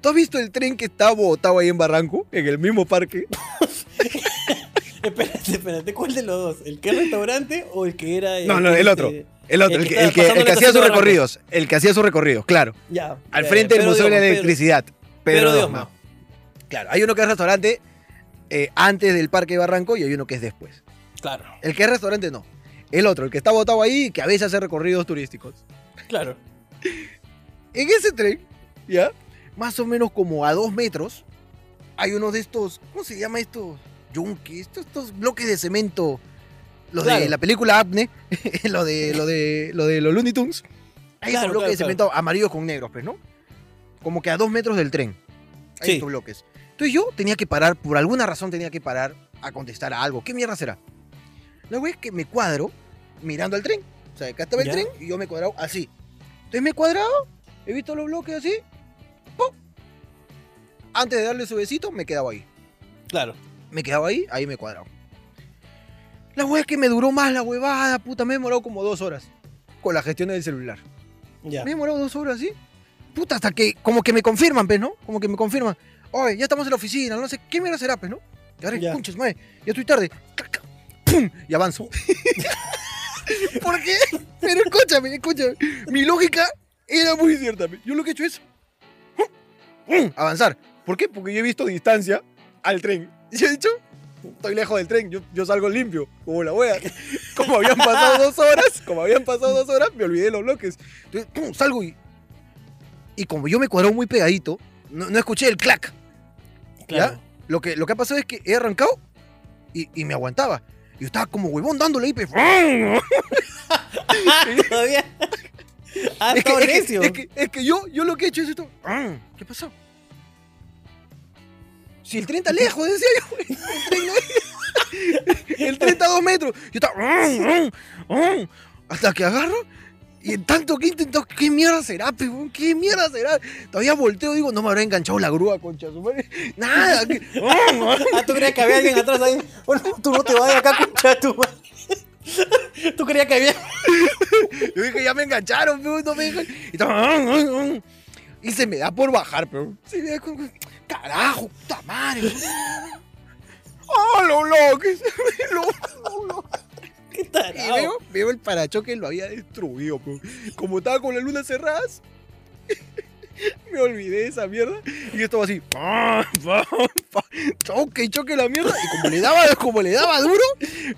¿Tú has visto el tren que está botado ahí en Barranco? En el mismo parque. Espérate, espérate. ¿Cuál de los dos? ¿El que es restaurante o el que era. No, no, el este- otro. El otro, el, que, estaba el que- el hacía sus recorridos. El que hacía sus recorridos, claro. Ya. Al frente ya. del Museo de la Electricidad. Pedro Pedro Diosma. Claro, hay uno que es restaurante. eh, antes del Parque Barranco y hay uno que es después. Claro, El que es restaurante no. El otro, el que está botado ahí y que a veces hace recorridos turísticos. claro. En ese tren, ¿ya? Más o menos como a dos metros, hay uno de estos, ¿cómo se llama estos? Yunques, estos, estos bloques de cemento. Los Claro. de la película Apne, lo de, lo de, lo de los Looney Tunes. Hay Claro, esos bloques claro, de cemento amarillos con negros, pues, ¿no? Como que a dos metros del tren. Hay Sí. estos bloques. Entonces yo tenía que parar, por alguna razón tenía que parar a contestar a algo. ¿Qué mierda será? La wea es que me cuadro mirando al tren. O sea, acá estaba el Ya. tren y yo me he cuadrado así. Entonces me he cuadrado, he visto los bloques así. ¡pum! Antes de darle su besito, me quedaba ahí. Claro. Me quedaba ahí, ahí me he cuadrado. La wea es que me duró más la huevada, puta. Me he demorado como dos horas con la gestión del celular. Ya. Me he demorado dos horas así. Puta, hasta que como que me confirman, pues, ¿no? Como que me confirman. Oye, ya estamos en la oficina, no sé qué mierda será, pues, ¿no? Y ahora, Ya. conches, madre, ya estoy tarde. Clac, ¡Pum! Y avanzo. ¿Por qué? Pero escúchame, escúchame. Mi lógica era muy cierta. Yo lo que he hecho es ¡pum! avanzar. ¿Por qué? Porque yo he visto distancia al tren. Y he dicho, estoy lejos del tren, yo, yo salgo limpio, como la wea. Como habían pasado dos horas, como habían pasado dos horas, me olvidé de los bloques. Entonces, ¡pum! salgo y. Y como yo me cuadró muy pegadito, no, no escuché el clac. Claro. ¿Ya? Lo que, lo que ha pasado es que he arrancado y, y me aguantaba. Yo estaba como huevón dándole ahí. Todavía. Ah, es, que, es, que, es que- es que yo, yo lo que he hecho es esto. Ah, ¿Qué pasó? Si el tren está lejos, decía yo. El tren, no- el tren está a dos metros. Yo estaba. ah, Hasta que agarro. Y en tanto que he intentado, ¿qué mierda será, huevón? ¿Qué mierda será? Todavía volteo, digo, no me habrá enganchado la grúa, concha su madre. Nada. que- Ah, tú creías que había alguien atrás ahí. Bueno, tú no te vayas acá, concha de tu madre. Tú creías que había. Yo dije, ya me engancharon, pero no me dejan. Y, estaba, y se me da por bajar, pero. Se me da con- Carajo, puta madre. ¡Oh, lo bloques! Lo- lo- ¿Qué Y veo, veo el parachoque, lo había destruido, como estaba con las lunas cerradas, me olvidé de esa mierda. Y estaba así, pa, choque, choque la mierda. Y como le daba, como le daba duro,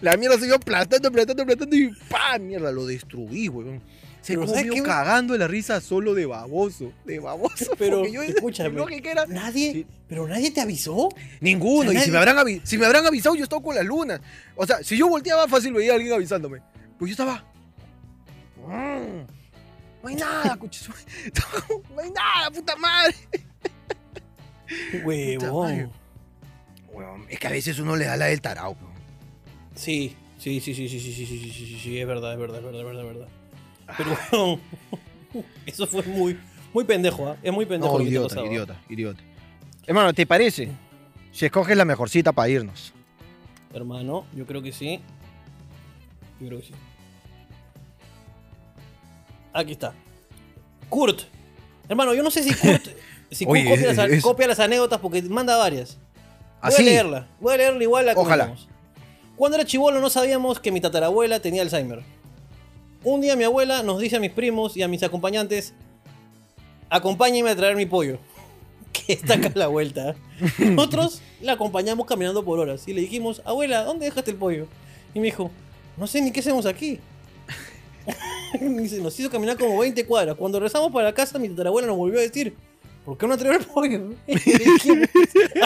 la mierda se iba aplastando, aplastando, aplastando y pa, mierda, lo destruí, weón. Se Pero ¿sabes comió cagando la risa solo de baboso, de baboso. Pero, yo, escúchame. era, Nadie. Sí. Pero nadie te avisó. Ninguno, O sea, y si me, habrán avi- si me habrán avisado, yo estaba con las lunas. O sea, si yo volteaba fácil veía a alguien avisándome. Pues yo estaba. "Mm, no hay nada, coches. No hay nada, puta madre. Huevón. Weón, es que a veces uno le da la del tarao. weón. Sí, sí, sí, sí, sí, sí, sí, sí, sí, sí, sí, sí, es verdad, es verdad, es verdad, es verdad, es verdad. Pero huevón, eso fue muy, muy pendejo, ¿ah? Es muy pendejo No, lo que te idiota, pasaba. idiota, idiota. Hermano, ¿te parece? Si escoges la mejor cita para irnos. Hermano, yo creo que sí. Yo creo que sí. Aquí está. Kurt. Hermano, yo no sé si Kurt, si Kurt copia, las, es- copia las anécdotas porque manda varias. Voy Así. a leerla. Voy a leerla igual la Ojalá. comentamos. Cuando era chivolo no sabíamos que mi tatarabuela tenía Alzheimer. Un día mi abuela nos dice a mis primos y a mis acompañantes, acompáñenme a traer mi pollo, que está acá a la vuelta. Nosotros la acompañamos caminando por horas y le dijimos, abuela, ¿dónde dejaste el pollo? Y me dijo, no sé ni qué hacemos aquí. Nos hizo caminar como 20 cuadras. Cuando regresamos para casa, mi tatarabuela nos volvió a decir, ¿por qué no traer el pollo? Y le dijimos,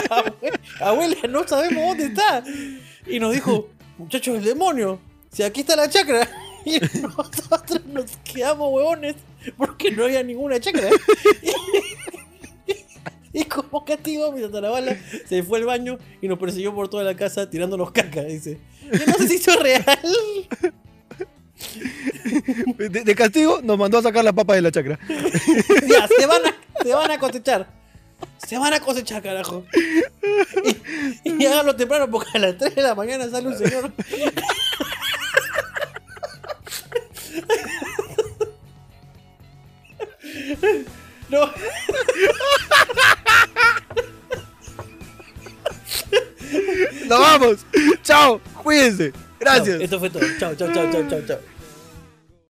"Abue- abuela, no sabemos dónde está. Y nos dijo, muchachos, el demonio, si aquí está la chacra. Y nosotros nos quedamos huevones porque no había ninguna chacra. Y como castigo, mi tatarabuela se fue al baño y nos persiguió por toda la casa tirándonos caca, dice. Yo no sé si es real. De, de castigo, nos mandó a sacar la papa de la chacra. Ya, se van a, se van a cosechar. Se van a cosechar, carajo. Y, y háganlo temprano porque a las 3 de la mañana sale un señor. No, ¡Nos vamos! ¡Chao! ¡Cuídense! ¡Gracias! Esto fue todo. Chao, chao, chao, chao, chao, chao.